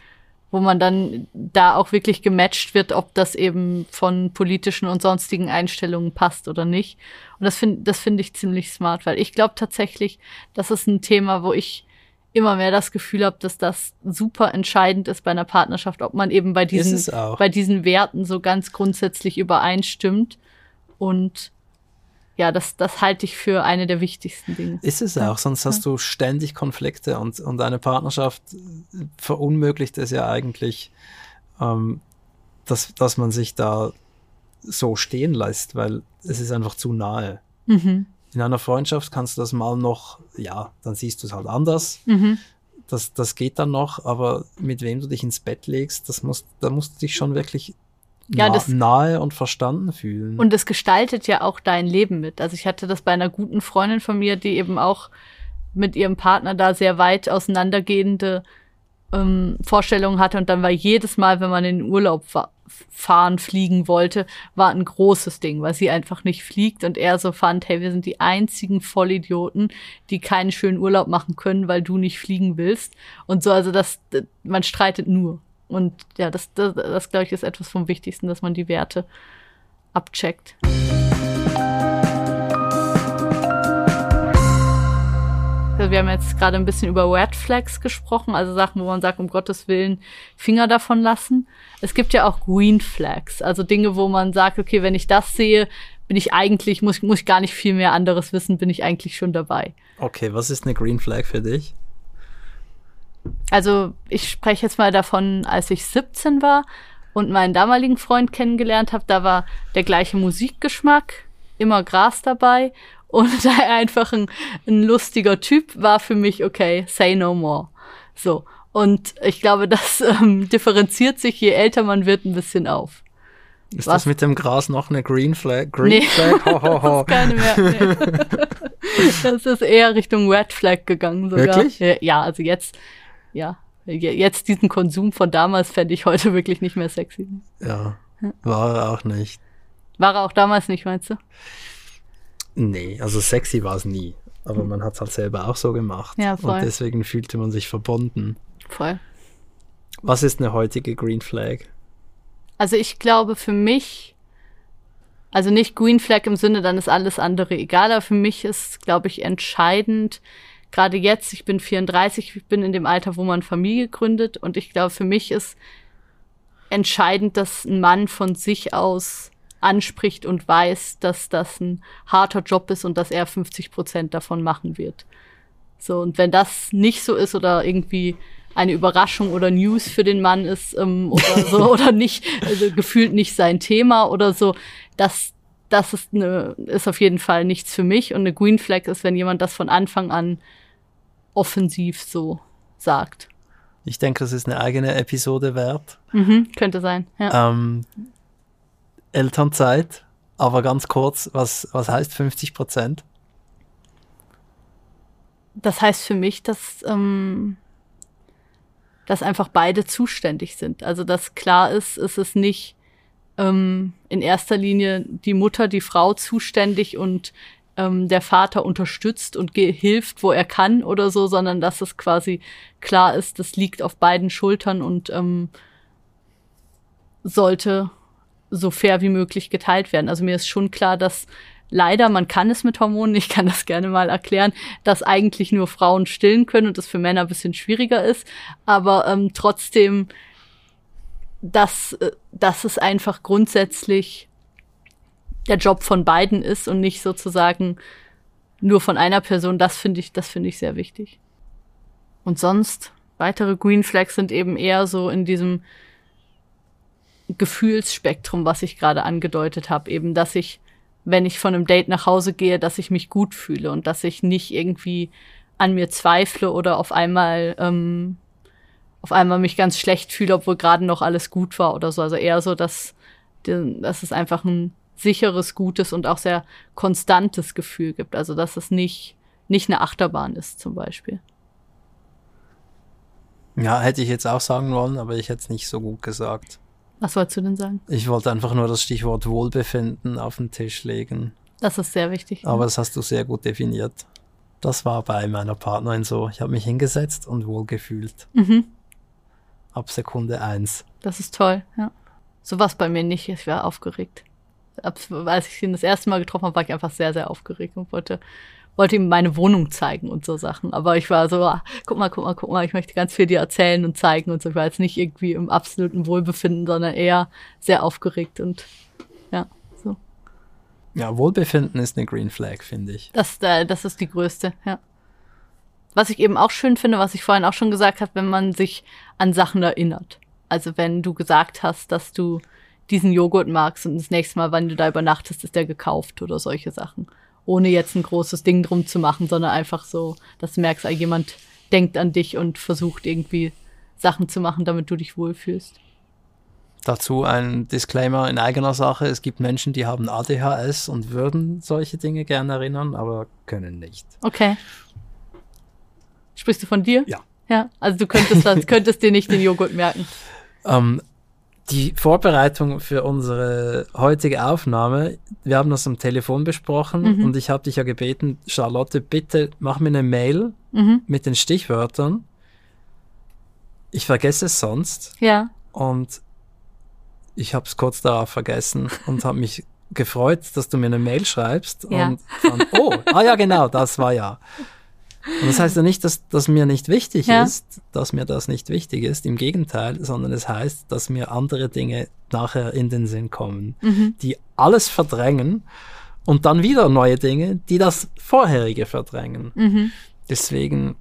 Wo man dann da auch wirklich gematcht wird, ob das eben von politischen und sonstigen Einstellungen passt oder nicht. Und das finde das finde ich ziemlich smart, weil ich glaube tatsächlich, das ist ein Thema, wo ich immer mehr das Gefühl habe, dass das super entscheidend ist bei einer Partnerschaft, ob man eben bei diesen, bei diesen Werten so ganz grundsätzlich übereinstimmt. Und ja, das, das halte ich für eine der wichtigsten Dinge. Ist es auch, sonst hast du ständig Konflikte und, und eine Partnerschaft verunmöglicht es ja eigentlich, ähm, dass, dass man sich da so stehen lässt, weil es ist einfach zu nahe. Mhm. In einer Freundschaft kannst du das mal noch, ja, dann siehst du es halt anders. Mhm. Das, das geht dann noch, aber mit wem du dich ins Bett legst, das musst, da musst du dich schon wirklich Ja, na, das- nahe und verstanden fühlen. Und es gestaltet ja auch dein Leben mit. Also ich hatte das bei einer guten Freundin von mir, die eben auch mit ihrem Partner da sehr weit auseinandergehende ähm, Vorstellungen hatte. Und dann war jedes Mal, wenn man in den Urlaub fa fahren, fliegen wollte, war ein großes Ding, weil sie einfach nicht fliegt und er so fand, hey, wir sind die einzigen Vollidioten, die keinen schönen Urlaub machen können, weil du nicht fliegen willst. Und so, also das, man streitet nur. Und ja, das, das, das glaube ich, ist etwas vom Wichtigsten, dass man die Werte abcheckt. Also wir haben jetzt gerade ein bisschen über Red Flags gesprochen, also Sachen, wo man sagt, um Gottes Willen Finger davon lassen. Es gibt ja auch Green Flags, also Dinge, wo man sagt, okay, wenn ich das sehe, bin ich eigentlich, muss, muss ich gar nicht viel mehr anderes wissen, bin ich eigentlich schon dabei. okay, was ist eine Green Flag für dich? Also ich spreche jetzt mal davon, als ich 17 war und meinen damaligen Freund kennengelernt habe, da war der gleiche Musikgeschmack. immer Gras dabei und einfach ein, ein lustiger Typ war für mich, okay, say no more. So. Und ich glaube, das ähm, differenziert sich, je älter man wird, ein bisschen auf. Ist Was? das mit dem Gras noch eine Green Flag? Green nee. Flag? Ho, ho, ho. das ist keine mehr. Nee. das ist eher Richtung Red Flag gegangen sogar. Wirklich? Ja, also jetzt, ja, jetzt diesen Konsum von damals fände ich heute wirklich nicht mehr sexy. Ja, war er auch nicht. War er auch damals nicht, meinst du? Nee, also sexy war es nie. Aber man hat es halt selber auch so gemacht. Ja, voll. Und deswegen fühlte man sich verbunden. Voll. Was ist eine heutige Green Flag? Also ich glaube für mich, also nicht Green Flag im Sinne, dann ist alles andere egal, aber für mich ist, glaube ich, entscheidend, gerade jetzt, ich bin 34, ich bin in dem Alter, wo man Familie gründet und ich glaube, für mich ist entscheidend, dass ein Mann von sich aus anspricht und weiß, dass das ein harter Job ist und dass er 50 Prozent davon machen wird. So, und wenn das nicht so ist oder irgendwie eine Überraschung oder News für den Mann ist ähm, oder so oder nicht, also gefühlt nicht sein Thema oder so, das, das ist, eine, ist auf jeden Fall nichts für mich. Und eine Green Flag ist, wenn jemand das von Anfang an offensiv so sagt. Ich denke, das ist eine eigene Episode wert. Mhm, könnte sein, ja. Ähm, Elternzeit, aber ganz kurz, was, was heißt 50 Prozent? Das heißt für mich, dass, ähm, dass einfach beide zuständig sind. Also dass klar ist, ist es nicht ähm, in erster Linie die Mutter, die Frau zuständig und ähm, der Vater unterstützt und hilft, wo er kann oder so, sondern dass es quasi klar ist, das liegt auf beiden Schultern und ähm, sollte so fair wie möglich geteilt werden. Also mir ist schon klar, dass leider, man kann es mit Hormonen, ich kann das gerne mal erklären, dass eigentlich nur Frauen stillen können und das für Männer ein bisschen schwieriger ist. Aber ähm, trotzdem, dass, äh, dass es einfach grundsätzlich der Job von beiden ist und nicht sozusagen nur von einer Person, das finde ich, das finde ich sehr wichtig. Und sonst, weitere Green Flags sind eben eher so in diesem Gefühlsspektrum, was ich gerade angedeutet habe, eben, dass ich, wenn ich von einem Date nach Hause gehe, dass ich mich gut fühle und dass ich nicht irgendwie an mir zweifle oder auf einmal ähm, auf einmal mich ganz schlecht fühle, obwohl gerade noch alles gut war oder so. Also eher so, dass, dass es einfach ein sicheres, gutes und auch sehr konstantes Gefühl gibt. Also dass es nicht, nicht eine Achterbahn ist zum Beispiel. Ja, hätte ich jetzt auch sagen wollen, aber ich hätte es nicht so gut gesagt. Was wolltest du denn sagen? Ich wollte einfach nur das Stichwort Wohlbefinden auf den Tisch legen. Das ist sehr wichtig. Aber ja. das hast du sehr gut definiert. Das war bei meiner Partnerin so. Ich habe mich hingesetzt und wohlgefühlt. Mhm. Ab Sekunde eins. Das ist toll, ja. So war es bei mir nicht. Ich war aufgeregt. Ab, als ich ihn das erste Mal getroffen habe, war ich einfach sehr, sehr aufgeregt und wollte wollte ihm meine Wohnung zeigen und so Sachen. Aber ich war so, ah, guck mal, guck mal, guck mal, ich möchte ganz viel dir erzählen und zeigen und so. Ich war jetzt nicht irgendwie im absoluten Wohlbefinden, sondern eher sehr aufgeregt und ja, so. Ja, Wohlbefinden ist eine Green Flag, finde ich. Das, äh, das ist die größte, ja. Was ich eben auch schön finde, was ich vorhin auch schon gesagt habe, wenn man sich an Sachen erinnert. Also wenn du gesagt hast, dass du diesen Joghurt magst und das nächste Mal, wenn du da übernachtest, ist der gekauft oder solche Sachen ohne jetzt ein großes Ding drum zu machen, sondern einfach so, dass du merkst, jemand denkt an dich und versucht irgendwie Sachen zu machen, damit du dich wohlfühlst. Dazu ein Disclaimer in eigener Sache. Es gibt Menschen, die haben ADHS und würden solche Dinge gerne erinnern, aber können nicht. Okay. Sprichst du von dir? Ja. Ja, also du könntest, das, könntest dir nicht den Joghurt merken. Ähm, die Vorbereitung für unsere heutige Aufnahme, wir haben das am Telefon besprochen mhm. und ich habe dich ja gebeten, Charlotte, bitte mach mir eine Mail mhm. mit den Stichwörtern. Ich vergesse es sonst. Ja. Und ich habe es kurz darauf vergessen und habe mich gefreut, dass du mir eine Mail schreibst ja. und dann, oh, ah ja, genau, das war ja. Und das heißt ja nicht, dass das mir nicht wichtig ja. ist, dass mir das nicht wichtig ist, im Gegenteil, sondern es heißt, dass mir andere Dinge nachher in den Sinn kommen, mhm. die alles verdrängen und dann wieder neue Dinge, die das vorherige verdrängen. Mhm. Deswegen,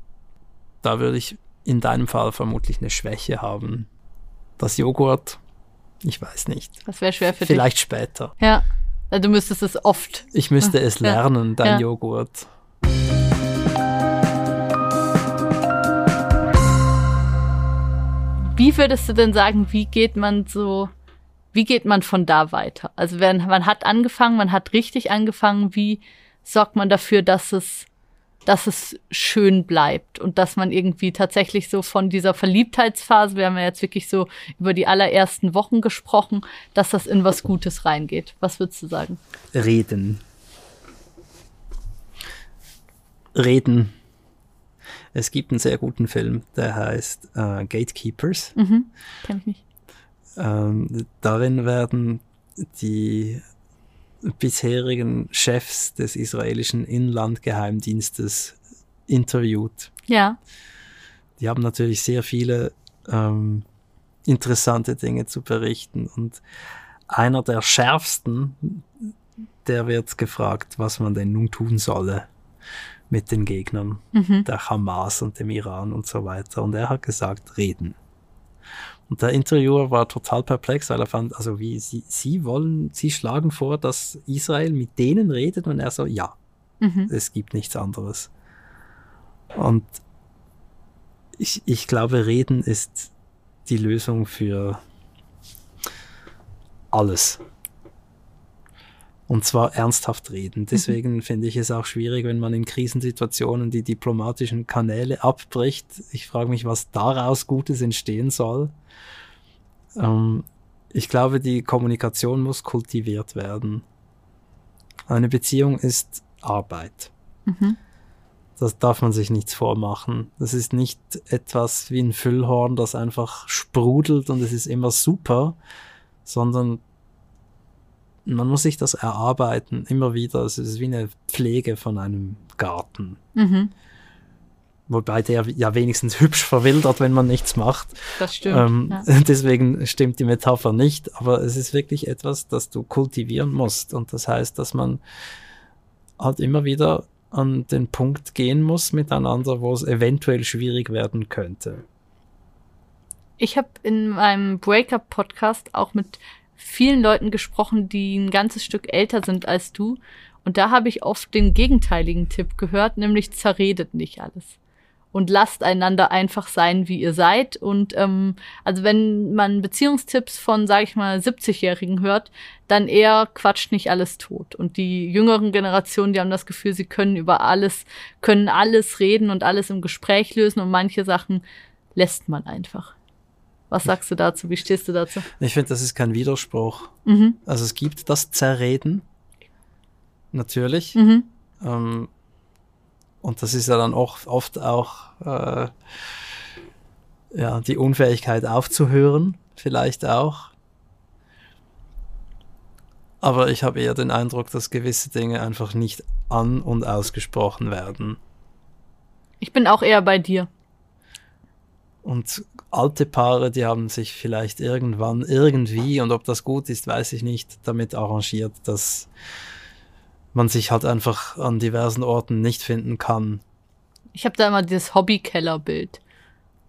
da würde ich in deinem Fall vermutlich eine Schwäche haben. Das Joghurt, ich weiß nicht. Das wäre schwer für Vielleicht dich. später. Ja. Du müsstest es oft. Ich müsste es lernen, dein ja. Joghurt. Wie würdest du denn sagen, wie geht man so, wie geht man von da weiter? Also wenn man hat angefangen, man hat richtig angefangen, wie sorgt man dafür, dass es dass es schön bleibt und dass man irgendwie tatsächlich so von dieser Verliebtheitsphase, wir haben ja jetzt wirklich so über die allerersten Wochen gesprochen, dass das in was Gutes reingeht. Was würdest du sagen? Reden. Reden. Es gibt einen sehr guten Film, der heißt äh, Gatekeepers. Mhm, kenn ich nicht. Ähm, darin werden die bisherigen Chefs des israelischen Inlandgeheimdienstes interviewt. Ja. Die haben natürlich sehr viele ähm, interessante Dinge zu berichten. Und einer der schärfsten, der wird gefragt, was man denn nun tun solle mit den Gegnern mhm. der Hamas und dem Iran und so weiter. Und er hat gesagt, reden. Und der Interviewer war total perplex, weil er fand, also wie sie, sie wollen, sie schlagen vor, dass Israel mit denen redet und er so, ja, mhm. es gibt nichts anderes. Und ich, ich glaube, reden ist die Lösung für alles. Und zwar ernsthaft reden. Mhm. Deswegen mhm. finde ich es auch schwierig, wenn man in Krisensituationen die diplomatischen Kanäle abbricht. Ich frage mich, was daraus Gutes entstehen soll. Ähm, ich glaube, die Kommunikation muss kultiviert werden. Eine Beziehung ist Arbeit. Mhm. Das darf man sich nichts vormachen. Das ist nicht etwas wie ein Füllhorn, das einfach sprudelt und es ist immer super, sondern man muss sich das erarbeiten, immer wieder. Es ist wie eine Pflege von einem Garten. Mhm. Wobei der ja wenigstens hübsch verwildert, wenn man nichts macht. Das stimmt. Ähm, ja. Deswegen stimmt die Metapher nicht. Aber es ist wirklich etwas, das du kultivieren musst. Und das heißt, dass man halt immer wieder an den Punkt gehen muss miteinander, wo es eventuell schwierig werden könnte. Ich habe in meinem Breakup-Podcast auch mit vielen Leuten gesprochen, die ein ganzes Stück älter sind als du. Und da habe ich oft den gegenteiligen Tipp gehört, nämlich zerredet nicht alles. Und lasst einander einfach sein, wie ihr seid. Und ähm, also wenn man Beziehungstipps von, sag ich mal, 70-Jährigen hört, dann eher quatscht nicht alles tot. Und die jüngeren Generationen, die haben das Gefühl, sie können über alles, können alles reden und alles im Gespräch lösen und manche Sachen lässt man einfach. Was sagst du dazu? Wie stehst du dazu? Ich finde, das ist kein Widerspruch. Mhm. Also es gibt das Zerreden, natürlich. Mhm. Ähm, und das ist ja dann auch oft auch äh, ja, die Unfähigkeit aufzuhören, vielleicht auch. Aber ich habe eher den Eindruck, dass gewisse Dinge einfach nicht an und ausgesprochen werden. Ich bin auch eher bei dir. Und alte Paare, die haben sich vielleicht irgendwann irgendwie, und ob das gut ist, weiß ich nicht, damit arrangiert, dass man sich halt einfach an diversen Orten nicht finden kann. Ich habe da immer dieses Hobbykellerbild.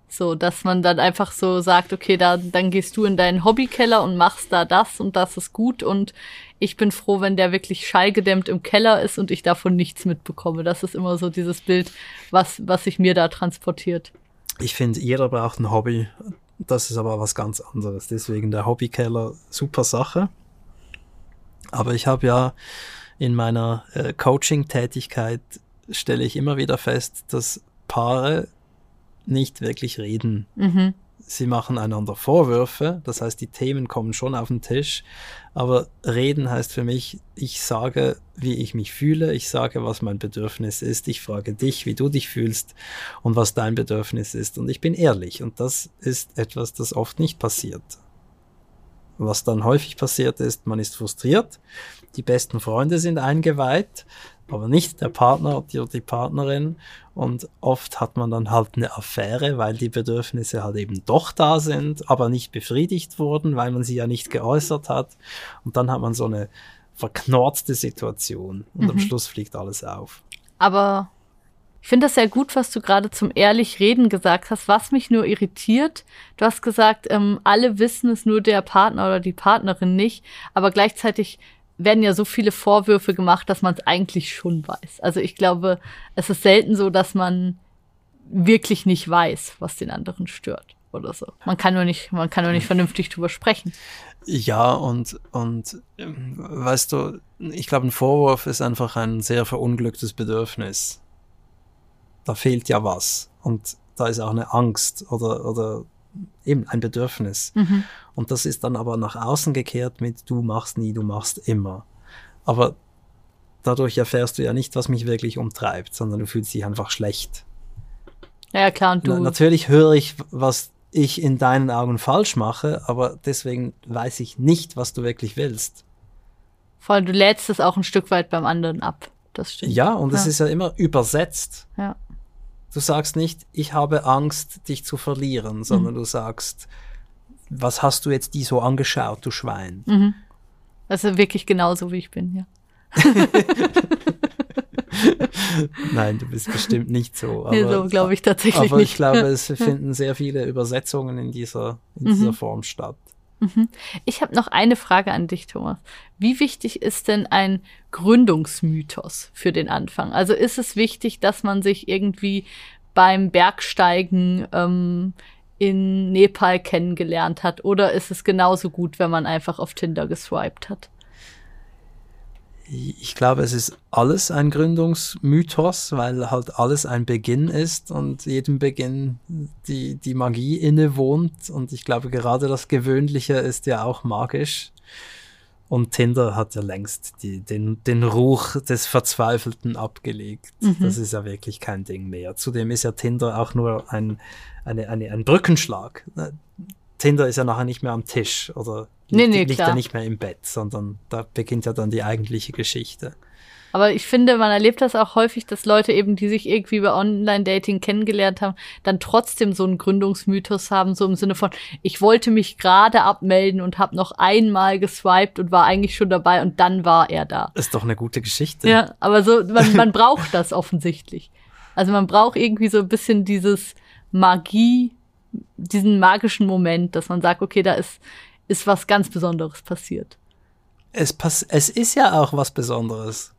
So, dass man dann einfach so sagt, okay, da, dann gehst du in deinen Hobbykeller und machst da das und das ist gut und ich bin froh, wenn der wirklich schallgedämmt im Keller ist und ich davon nichts mitbekomme. Das ist immer so dieses Bild, was, was sich mir da transportiert. Ich finde, jeder braucht ein Hobby. Das ist aber was ganz anderes. Deswegen der Hobbykeller, super Sache. Aber ich habe ja in meiner äh, Coaching-Tätigkeit stelle ich immer wieder fest, dass Paare nicht wirklich reden. Mhm sie machen einander Vorwürfe, das heißt, die Themen kommen schon auf den Tisch, aber reden heißt für mich, ich sage, wie ich mich fühle, ich sage, was mein Bedürfnis ist, ich frage dich, wie du dich fühlst und was dein Bedürfnis ist und ich bin ehrlich und das ist etwas, das oft nicht passiert. Was dann häufig passiert ist, man ist frustriert, die besten Freunde sind eingeweiht, aber nicht der Partner oder die Partnerin. Und oft hat man dann halt eine Affäre, weil die Bedürfnisse halt eben doch da sind, aber nicht befriedigt wurden, weil man sie ja nicht geäußert hat. Und dann hat man so eine verknorzte Situation und mhm. am Schluss fliegt alles auf. Aber ich finde das sehr gut, was du gerade zum ehrlich reden gesagt hast. Was mich nur irritiert, du hast gesagt, ähm, alle wissen es nur der Partner oder die Partnerin nicht, aber gleichzeitig werden ja so viele Vorwürfe gemacht, dass man es eigentlich schon weiß. Also ich glaube, es ist selten so, dass man wirklich nicht weiß, was den anderen stört oder so. Man kann nur nicht, man kann nur nicht vernünftig drüber sprechen. Ja, und, und ähm, weißt du, ich glaube, ein Vorwurf ist einfach ein sehr verunglücktes Bedürfnis. Da fehlt ja was. Und da ist auch eine Angst oder, oder eben ein Bedürfnis. Mhm. Und das ist dann aber nach außen gekehrt mit du machst nie, du machst immer. Aber dadurch erfährst du ja nicht, was mich wirklich umtreibt, sondern du fühlst dich einfach schlecht. Ja, klar, und du. Na, natürlich höre ich, was ich in deinen Augen falsch mache, aber deswegen weiß ich nicht, was du wirklich willst. Vor allem, du lädst es auch ein Stück weit beim anderen ab. Das stimmt. Ja, und es ja. ist ja immer übersetzt. Ja. Du sagst nicht, ich habe Angst, dich zu verlieren, sondern mhm. du sagst, was hast du jetzt die so angeschaut, du Schwein? Mhm. Also wirklich genauso, wie ich bin, ja. Nein, du bist bestimmt nicht so. Aber, nee, so glaube ich tatsächlich aber nicht. ich glaube, es finden sehr viele Übersetzungen in dieser, in mhm. dieser Form statt. Mhm. Ich habe noch eine Frage an dich, Thomas. Wie wichtig ist denn ein Gründungsmythos für den Anfang? Also ist es wichtig, dass man sich irgendwie beim Bergsteigen ähm, in Nepal kennengelernt hat? Oder ist es genauso gut, wenn man einfach auf Tinder geswiped hat? Ich glaube, es ist alles ein Gründungsmythos, weil halt alles ein Beginn ist und jedem Beginn die, die Magie innewohnt. Und ich glaube, gerade das Gewöhnliche ist ja auch magisch. Und Tinder hat ja längst die, den, den Ruch des Verzweifelten abgelegt. Mhm. Das ist ja wirklich kein Ding mehr. Zudem ist ja Tinder auch nur ein, eine, eine, ein Brückenschlag. Tinder ist ja nachher nicht mehr am Tisch oder nee, nee, liegt ja nicht mehr im Bett, sondern da beginnt ja dann die eigentliche Geschichte. Aber ich finde, man erlebt das auch häufig, dass Leute eben, die sich irgendwie bei Online-Dating kennengelernt haben, dann trotzdem so einen Gründungsmythos haben, so im Sinne von, ich wollte mich gerade abmelden und habe noch einmal geswiped und war eigentlich schon dabei und dann war er da. Ist doch eine gute Geschichte. Ja, aber so, man, man braucht das offensichtlich. Also man braucht irgendwie so ein bisschen dieses Magie, diesen magischen Moment, dass man sagt, okay, da ist ist was ganz Besonderes passiert. Es, pass es ist ja auch was Besonderes,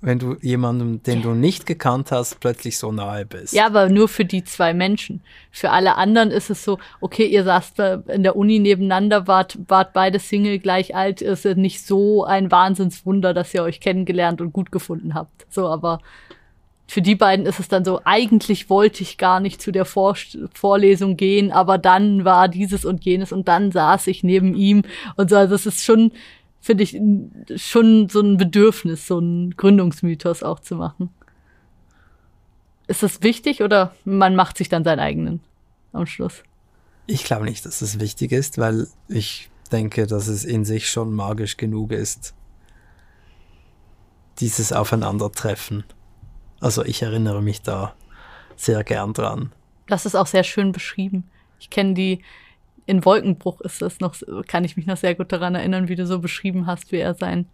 wenn du jemandem, den du nicht gekannt hast, plötzlich so nahe bist. Ja, aber nur für die zwei Menschen. Für alle anderen ist es so, okay, ihr saßt in der Uni nebeneinander, wart, wart beide Single gleich alt, ist nicht so ein Wahnsinnswunder, dass ihr euch kennengelernt und gut gefunden habt. So, aber für die beiden ist es dann so, eigentlich wollte ich gar nicht zu der Vor Vorlesung gehen, aber dann war dieses und jenes und dann saß ich neben ihm und so. Also das ist schon, finde ich, schon so ein Bedürfnis, so ein Gründungsmythos auch zu machen. Ist das wichtig oder man macht sich dann seinen eigenen am Schluss? Ich glaube nicht, dass es wichtig ist, weil ich denke, dass es in sich schon magisch genug ist, dieses Aufeinandertreffen. Also ich erinnere mich da sehr gern dran. Das ist auch sehr schön beschrieben. Ich kenne die, in Wolkenbruch ist das noch, kann ich mich noch sehr gut daran erinnern, wie du so beschrieben hast, wie er sein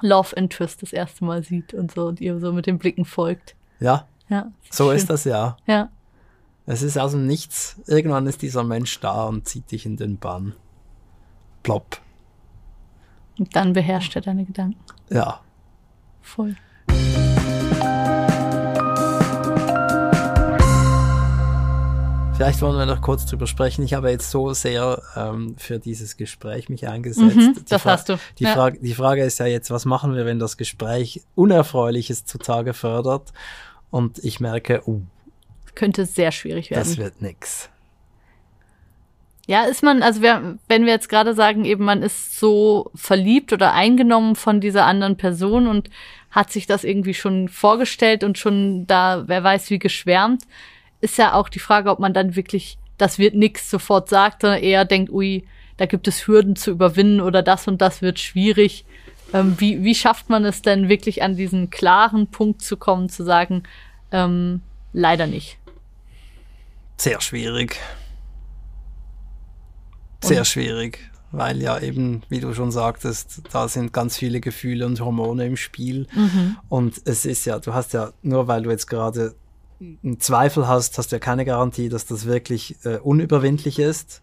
Love Interest das erste Mal sieht und so und ihr so mit den Blicken folgt. Ja. Ja. Ist so schön. ist das ja. Ja. Es ist also nichts. Irgendwann ist dieser Mensch da und zieht dich in den Bann. Plopp. Und dann beherrscht er deine Gedanken. Ja. Voll. Vielleicht wollen wir noch kurz drüber sprechen. Ich habe jetzt so sehr ähm, für dieses Gespräch mich eingesetzt. Mhm, das hast du. Die, ja. Frage, die Frage ist ja jetzt, was machen wir, wenn das Gespräch Unerfreuliches zutage fördert? Und ich merke, uh, könnte sehr schwierig werden. Das wird nix. Ja, ist man, also wer, wenn wir jetzt gerade sagen, eben man ist so verliebt oder eingenommen von dieser anderen Person und hat sich das irgendwie schon vorgestellt und schon da, wer weiß wie geschwärmt, ist ja auch die Frage, ob man dann wirklich, das wird nix sofort sagt, sondern eher denkt, ui, da gibt es Hürden zu überwinden oder das und das wird schwierig. Ähm, wie, wie schafft man es denn wirklich an diesen klaren Punkt zu kommen, zu sagen, ähm, leider nicht? Sehr schwierig. Sehr und? schwierig, weil ja eben, wie du schon sagtest, da sind ganz viele Gefühle und Hormone im Spiel. Mhm. Und es ist ja, du hast ja, nur weil du jetzt gerade einen Zweifel hast, hast du ja keine Garantie, dass das wirklich äh, unüberwindlich ist.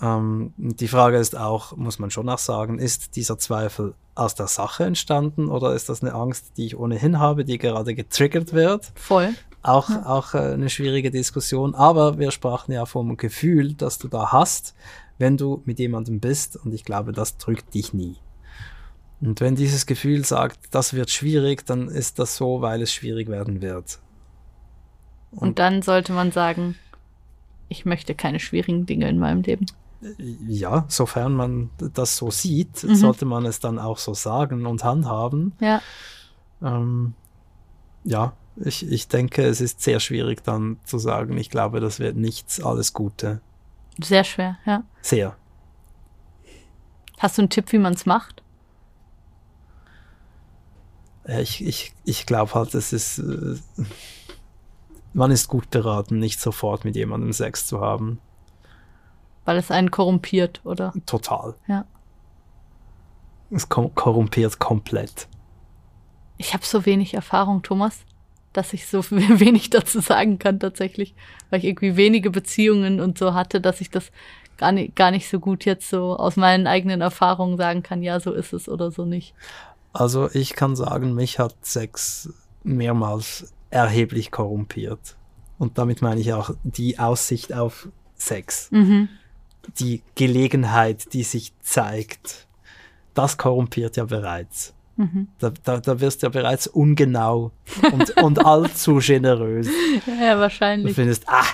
Ähm, die Frage ist auch, muss man schon auch sagen, ist dieser Zweifel aus der Sache entstanden oder ist das eine Angst, die ich ohnehin habe, die gerade getriggert wird? Voll. Auch, ja. auch äh, eine schwierige Diskussion. Aber wir sprachen ja vom Gefühl, das du da hast, wenn du mit jemandem bist. Und ich glaube, das drückt dich nie. Und wenn dieses Gefühl sagt, das wird schwierig, dann ist das so, weil es schwierig werden wird. Und, und dann sollte man sagen, ich möchte keine schwierigen Dinge in meinem Leben. Ja, sofern man das so sieht, mhm. sollte man es dann auch so sagen und handhaben. Ja. Ähm, ja, ich, ich denke, es ist sehr schwierig dann zu sagen, ich glaube, das wird nichts, alles Gute. Sehr schwer, ja. Sehr. Hast du einen Tipp, wie man es macht? Ich, ich, ich glaube halt, es ist, äh, man ist gut beraten, nicht sofort mit jemandem Sex zu haben. Weil es einen korrumpiert, oder? Total. Ja. Es korrumpiert komplett. Ich habe so wenig Erfahrung, Thomas dass ich so wenig dazu sagen kann tatsächlich, weil ich irgendwie wenige Beziehungen und so hatte, dass ich das gar nicht, gar nicht so gut jetzt so aus meinen eigenen Erfahrungen sagen kann, ja, so ist es oder so nicht. Also ich kann sagen, mich hat Sex mehrmals erheblich korrumpiert. Und damit meine ich auch die Aussicht auf Sex. Mhm. Die Gelegenheit, die sich zeigt. Das korrumpiert ja bereits. Mhm. Da, da, da wirst du ja bereits ungenau und, und allzu generös. Ja, wahrscheinlich. Du findest, ah,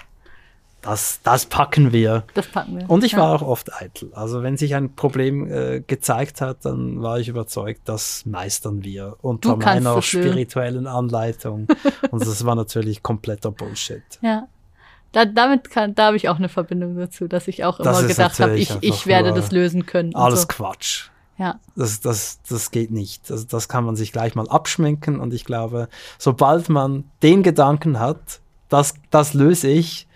das, das packen wir. Das packen wir. Und ich war auch oft eitel. Also wenn sich ein Problem äh, gezeigt hat, dann war ich überzeugt, das meistern wir unter meiner spirituellen Anleitung. und das war natürlich kompletter Bullshit. Ja. Da, damit kann, da habe ich auch eine Verbindung dazu, dass ich auch immer gedacht habe, ich, ich werde das lösen können. Alles so. Quatsch. Ja. Das, das, das geht nicht. Das, das kann man sich gleich mal abschminken und ich glaube, sobald man den Gedanken hat, das, das löse ich,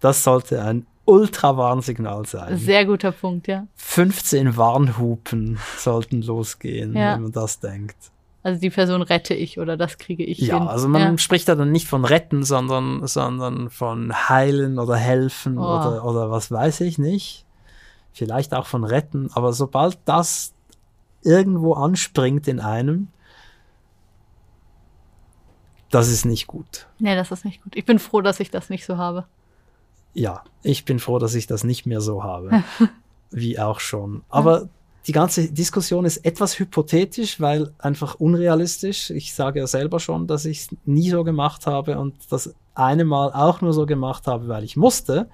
das sollte ein Ultra-Warnsignal sein. Sehr guter Punkt, ja. 15 Warnhupen sollten losgehen, ja. wenn man das denkt. Also die Person rette ich oder das kriege ich ja, hin. Also man ja. spricht da dann nicht von retten, sondern, sondern von heilen oder helfen oh. oder, oder was weiß ich nicht. Vielleicht auch von retten, aber sobald das irgendwo anspringt in einem, das ist nicht gut. Nee, das ist nicht gut. Ich bin froh, dass ich das nicht so habe. Ja, ich bin froh, dass ich das nicht mehr so habe. wie auch schon. Aber die ganze Diskussion ist etwas hypothetisch, weil einfach unrealistisch. Ich sage ja selber schon, dass ich es nie so gemacht habe und das eine Mal auch nur so gemacht habe, weil ich musste.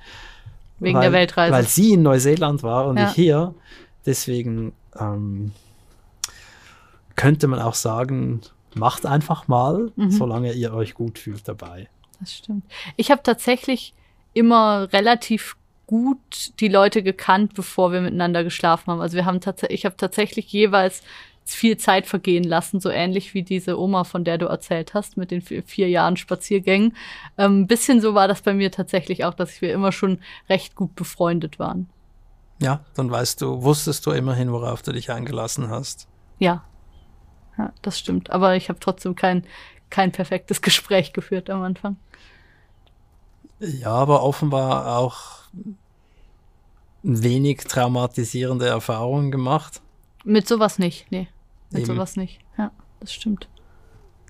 Wegen weil, der Weltreise. Weil sie in Neuseeland war und ja. ich hier. Deswegen ähm, könnte man auch sagen, macht einfach mal, mhm. solange ihr euch gut fühlt dabei. Das stimmt. Ich habe tatsächlich immer relativ gut die Leute gekannt, bevor wir miteinander geschlafen haben. Also wir haben tatsächlich, ich habe tatsächlich jeweils viel Zeit vergehen lassen, so ähnlich wie diese Oma, von der du erzählt hast, mit den vier, vier Jahren Spaziergängen. Ähm, ein bisschen so war das bei mir tatsächlich auch, dass wir immer schon recht gut befreundet waren. Ja, dann weißt du, wusstest du immerhin, worauf du dich eingelassen hast. Ja, ja, das stimmt. Aber ich habe trotzdem kein, kein perfektes Gespräch geführt am Anfang. Ja, aber offenbar auch wenig traumatisierende Erfahrungen gemacht. Mit sowas nicht, nee. Mit Eben. sowas nicht. Ja, das stimmt.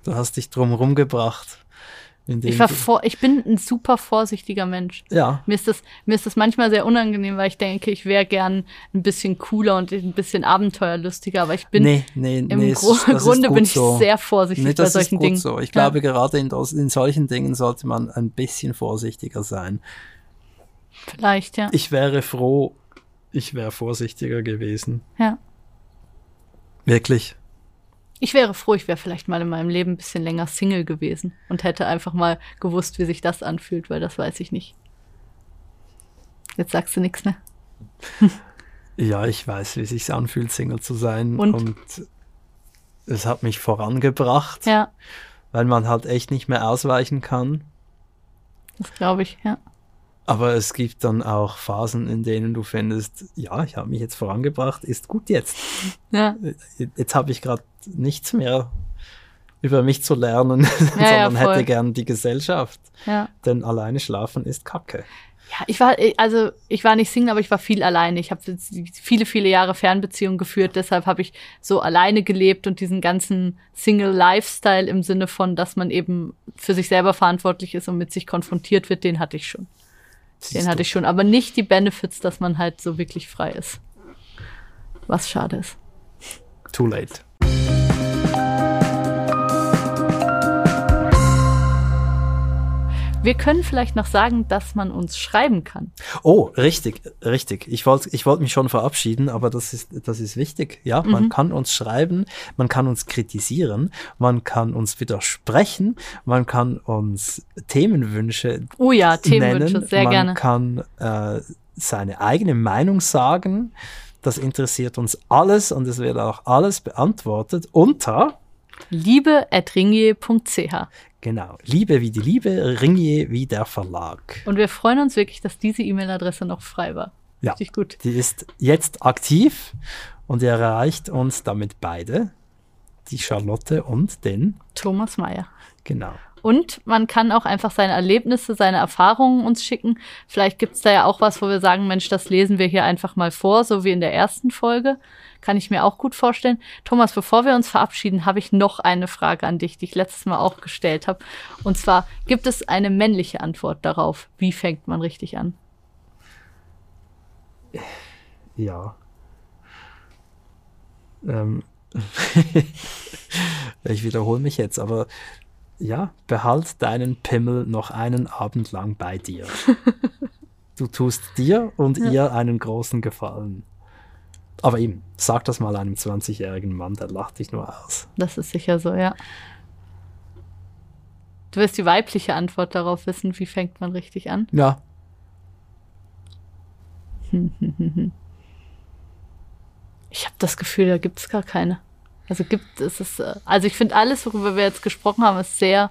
Du hast dich drum rumgebracht. Ich, war vor, ich bin ein super vorsichtiger Mensch. Ja. Mir ist das, mir ist das manchmal sehr unangenehm, weil ich denke, ich wäre gern ein bisschen cooler und ein bisschen abenteuerlustiger, aber ich bin nee, nee, im nee, Gro ist, Grunde bin ich so. sehr vorsichtig nee, bei solchen Dingen. So. Ich glaube, gerade in, in solchen Dingen sollte man ein bisschen vorsichtiger sein. Vielleicht, ja. Ich wäre froh, ich wäre vorsichtiger gewesen. Ja. Wirklich. Ich wäre froh, ich wäre vielleicht mal in meinem Leben ein bisschen länger Single gewesen und hätte einfach mal gewusst, wie sich das anfühlt, weil das weiß ich nicht. Jetzt sagst du nichts, ne? ja, ich weiß, wie sich anfühlt, Single zu sein. Und? und es hat mich vorangebracht. Ja. Weil man halt echt nicht mehr ausweichen kann. Das glaube ich, ja. Aber es gibt dann auch Phasen, in denen du findest, ja, ich habe mich jetzt vorangebracht, ist gut jetzt. Ja. Jetzt habe ich gerade nichts mehr über mich zu lernen, ja, sondern ja, hätte gern die Gesellschaft. Ja. Denn alleine schlafen ist Kacke. Ja, ich war, also ich war nicht Single, aber ich war viel alleine. Ich habe viele, viele Jahre Fernbeziehungen geführt, deshalb habe ich so alleine gelebt und diesen ganzen Single-Lifestyle im Sinne von, dass man eben für sich selber verantwortlich ist und mit sich konfrontiert wird, den hatte ich schon. Siehst den hatte ich schon, aber nicht die Benefits, dass man halt so wirklich frei ist. Was schade ist. Too late. Wir können vielleicht noch sagen, dass man uns schreiben kann. Oh, richtig, richtig. Ich wollte ich wollte mich schon verabschieden, aber das ist, das ist wichtig. Ja, man mhm. kann uns schreiben, man kann uns kritisieren, man kann uns widersprechen, man kann uns Themenwünsche Oh ja, Themenwünsche, nennen. sehr man gerne. Man kann äh, seine eigene Meinung sagen. Das interessiert uns alles und es wird auch alles beantwortet unter liebe.ringier.ch. Genau. Liebe wie die Liebe, Ringier wie der Verlag. Und wir freuen uns wirklich, dass diese E-Mail-Adresse noch frei war. Ja, Richtig gut. Die ist jetzt aktiv und erreicht uns damit beide, die Charlotte und den Thomas Mayer. Genau. Und man kann auch einfach seine Erlebnisse, seine Erfahrungen uns schicken. Vielleicht gibt es da ja auch was, wo wir sagen, Mensch, das lesen wir hier einfach mal vor, so wie in der ersten Folge. Kann ich mir auch gut vorstellen. Thomas, bevor wir uns verabschieden, habe ich noch eine Frage an dich, die ich letztes Mal auch gestellt habe. Und zwar, gibt es eine männliche Antwort darauf? Wie fängt man richtig an? Ja. Ähm. ich wiederhole mich jetzt, aber ja, behalt deinen Pimmel noch einen Abend lang bei dir. du tust dir und ja. ihr einen großen Gefallen. Aber eben, sag das mal einem 20-jährigen Mann, der lacht dich nur aus. Das ist sicher so, ja. Du wirst die weibliche Antwort darauf wissen, wie fängt man richtig an? Ja. Ich habe das Gefühl, da gibt es gar keine. Also gibt es es, äh, also ich finde alles, worüber wir jetzt gesprochen haben, ist sehr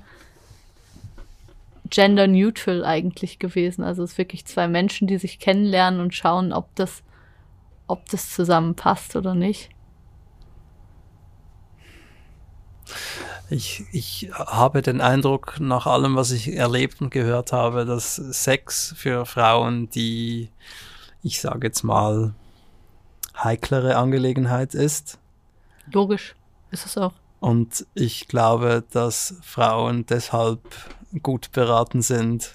gender neutral eigentlich gewesen. Also es ist wirklich zwei Menschen, die sich kennenlernen und schauen, ob das, ob das zusammenpasst oder nicht. Ich, ich habe den Eindruck, nach allem, was ich erlebt und gehört habe, dass Sex für Frauen, die, ich sage jetzt mal, heiklere Angelegenheit ist, Logisch, ist es auch. Und ich glaube, dass Frauen deshalb gut beraten sind,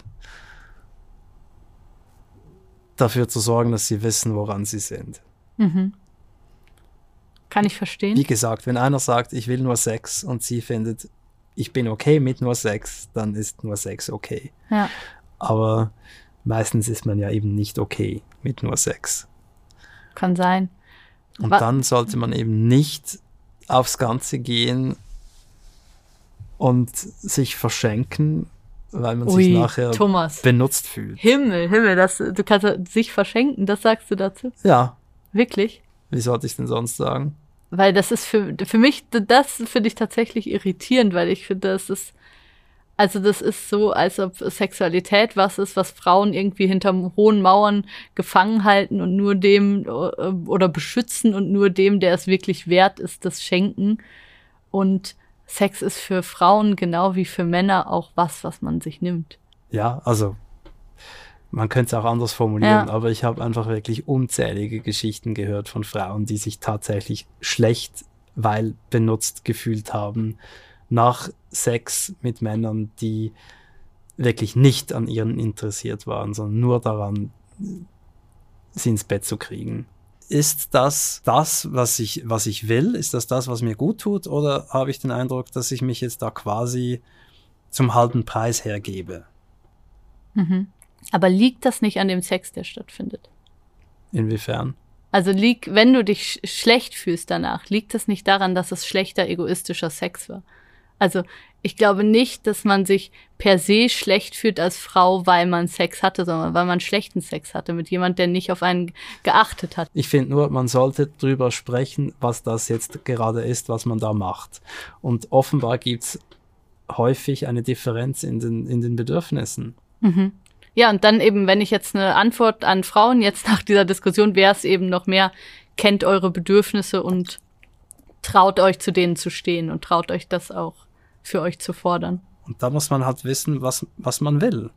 dafür zu sorgen, dass sie wissen, woran sie sind. Mhm. Kann ich verstehen. Wie gesagt, wenn einer sagt, ich will nur Sex und sie findet, ich bin okay mit nur Sex, dann ist nur Sex okay. Ja. Aber meistens ist man ja eben nicht okay mit nur Sex. Kann sein. Und Was? dann sollte man eben nicht aufs Ganze gehen und sich verschenken, weil man Ui, sich nachher Thomas. benutzt fühlt. Himmel, Himmel, das, du kannst sich verschenken, das sagst du dazu? Ja. Wirklich? Wie sollte ich denn sonst sagen? Weil das ist für, für mich, das finde ich tatsächlich irritierend, weil ich finde, das ist also das ist so, als ob Sexualität was ist, was Frauen irgendwie hinterm hohen Mauern gefangen halten und nur dem äh, oder beschützen und nur dem, der es wirklich wert ist, das schenken. Und Sex ist für Frauen genau wie für Männer auch was, was man sich nimmt. Ja, also man könnte es auch anders formulieren, ja. aber ich habe einfach wirklich unzählige Geschichten gehört von Frauen, die sich tatsächlich schlecht, weil benutzt gefühlt haben nach Sex mit Männern, die wirklich nicht an ihren interessiert waren, sondern nur daran, sie ins Bett zu kriegen. Ist das das, was ich, was ich will? Ist das das, was mir gut tut? Oder habe ich den Eindruck, dass ich mich jetzt da quasi zum halben Preis hergebe? Mhm. Aber liegt das nicht an dem Sex, der stattfindet? Inwiefern? Also liegt, wenn du dich sch schlecht fühlst danach, liegt das nicht daran, dass es schlechter egoistischer Sex war? Also ich glaube nicht, dass man sich per se schlecht fühlt als Frau, weil man Sex hatte, sondern weil man schlechten Sex hatte mit jemand, der nicht auf einen geachtet hat. Ich finde nur, man sollte drüber sprechen, was das jetzt gerade ist, was man da macht. Und offenbar gibt's häufig eine Differenz in den, in den Bedürfnissen. Mhm. Ja, und dann eben, wenn ich jetzt eine Antwort an Frauen jetzt nach dieser Diskussion wäre es eben noch mehr, kennt eure Bedürfnisse und traut euch zu denen zu stehen und traut euch das auch für euch zu fordern. Und da muss man halt wissen, was, was man will.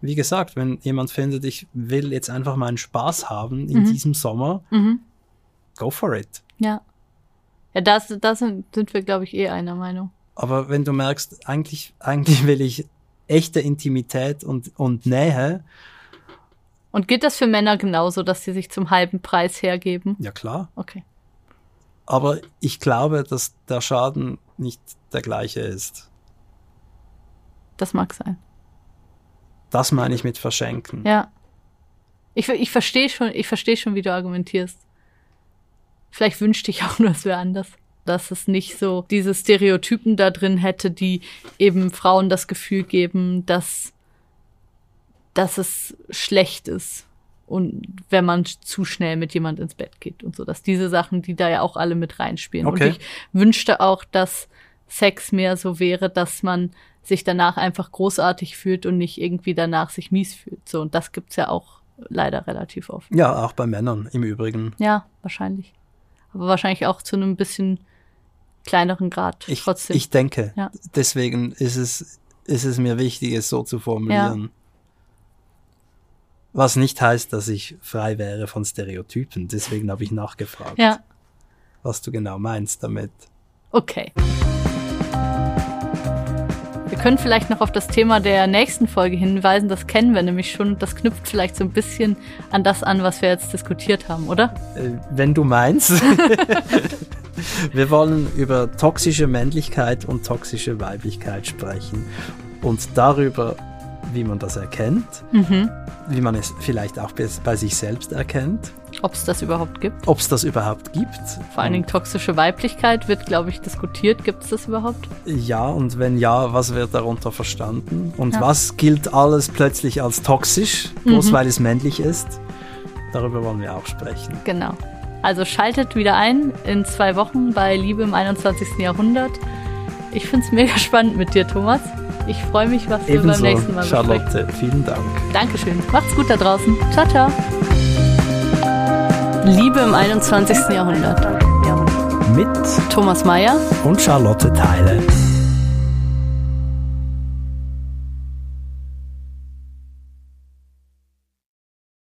wie gesagt, wenn jemand findet, ich will jetzt einfach meinen Spaß haben in mhm. diesem Sommer, mhm. go for it. Ja. Ja, da das sind, sind wir, glaube ich, eh einer Meinung. Aber wenn du merkst, eigentlich, eigentlich will ich echte Intimität und, und Nähe. Und geht das für Männer genauso, dass sie sich zum halben Preis hergeben? Ja, klar. Okay. Aber ich glaube, dass der Schaden nicht der gleiche ist. Das mag sein. Das meine ich mit verschenken. Ja. Ich, ich verstehe schon, ich verstehe schon, wie du argumentierst. Vielleicht wünschte ich auch nur, es wäre anders. Dass es nicht so diese Stereotypen da drin hätte, die eben Frauen das Gefühl geben, dass, dass es schlecht ist. Und wenn man zu schnell mit jemand ins Bett geht und so, dass diese Sachen, die da ja auch alle mit reinspielen. Okay. Und ich wünschte auch, dass Sex mehr so wäre, dass man sich danach einfach großartig fühlt und nicht irgendwie danach sich mies fühlt. So, und das gibt's ja auch leider relativ oft. Ja, auch bei Männern im Übrigen. Ja, wahrscheinlich. Aber wahrscheinlich auch zu einem bisschen kleineren Grad ich, trotzdem. Ich denke. Ja. Deswegen ist es, ist es mir wichtig, es so zu formulieren. Was nicht heißt, dass ich frei wäre von Stereotypen. Deswegen habe ich nachgefragt, ja. was du genau meinst damit. Okay. Wir können vielleicht noch auf das Thema der nächsten Folge hinweisen. Das kennen wir nämlich schon. Das knüpft vielleicht so ein bisschen an das an, was wir jetzt diskutiert haben, oder? Äh, wenn du meinst. wir wollen über toxische Männlichkeit und toxische Weiblichkeit sprechen und darüber, wie man das erkennt, mhm. wie man es vielleicht auch bei sich selbst erkennt. Ob es das überhaupt gibt. Ob es das überhaupt gibt. Vor allen Dingen toxische Weiblichkeit wird, glaube ich, diskutiert. Gibt es das überhaupt? Ja, und wenn ja, was wird darunter verstanden? Und ja. was gilt alles plötzlich als toxisch, bloß mhm. weil es männlich ist? Darüber wollen wir auch sprechen. Genau. Also schaltet wieder ein in zwei Wochen bei Liebe im 21. Jahrhundert. Ich finde es mega spannend mit dir, Thomas. Ich freue mich, was Ebenso, wir beim nächsten Mal Charlotte, besprechen. vielen Dank. Dankeschön. Macht's gut da draußen. Ciao, ciao. Liebe im 21. Jahrhundert. Mit Thomas Mayer und Charlotte Theile.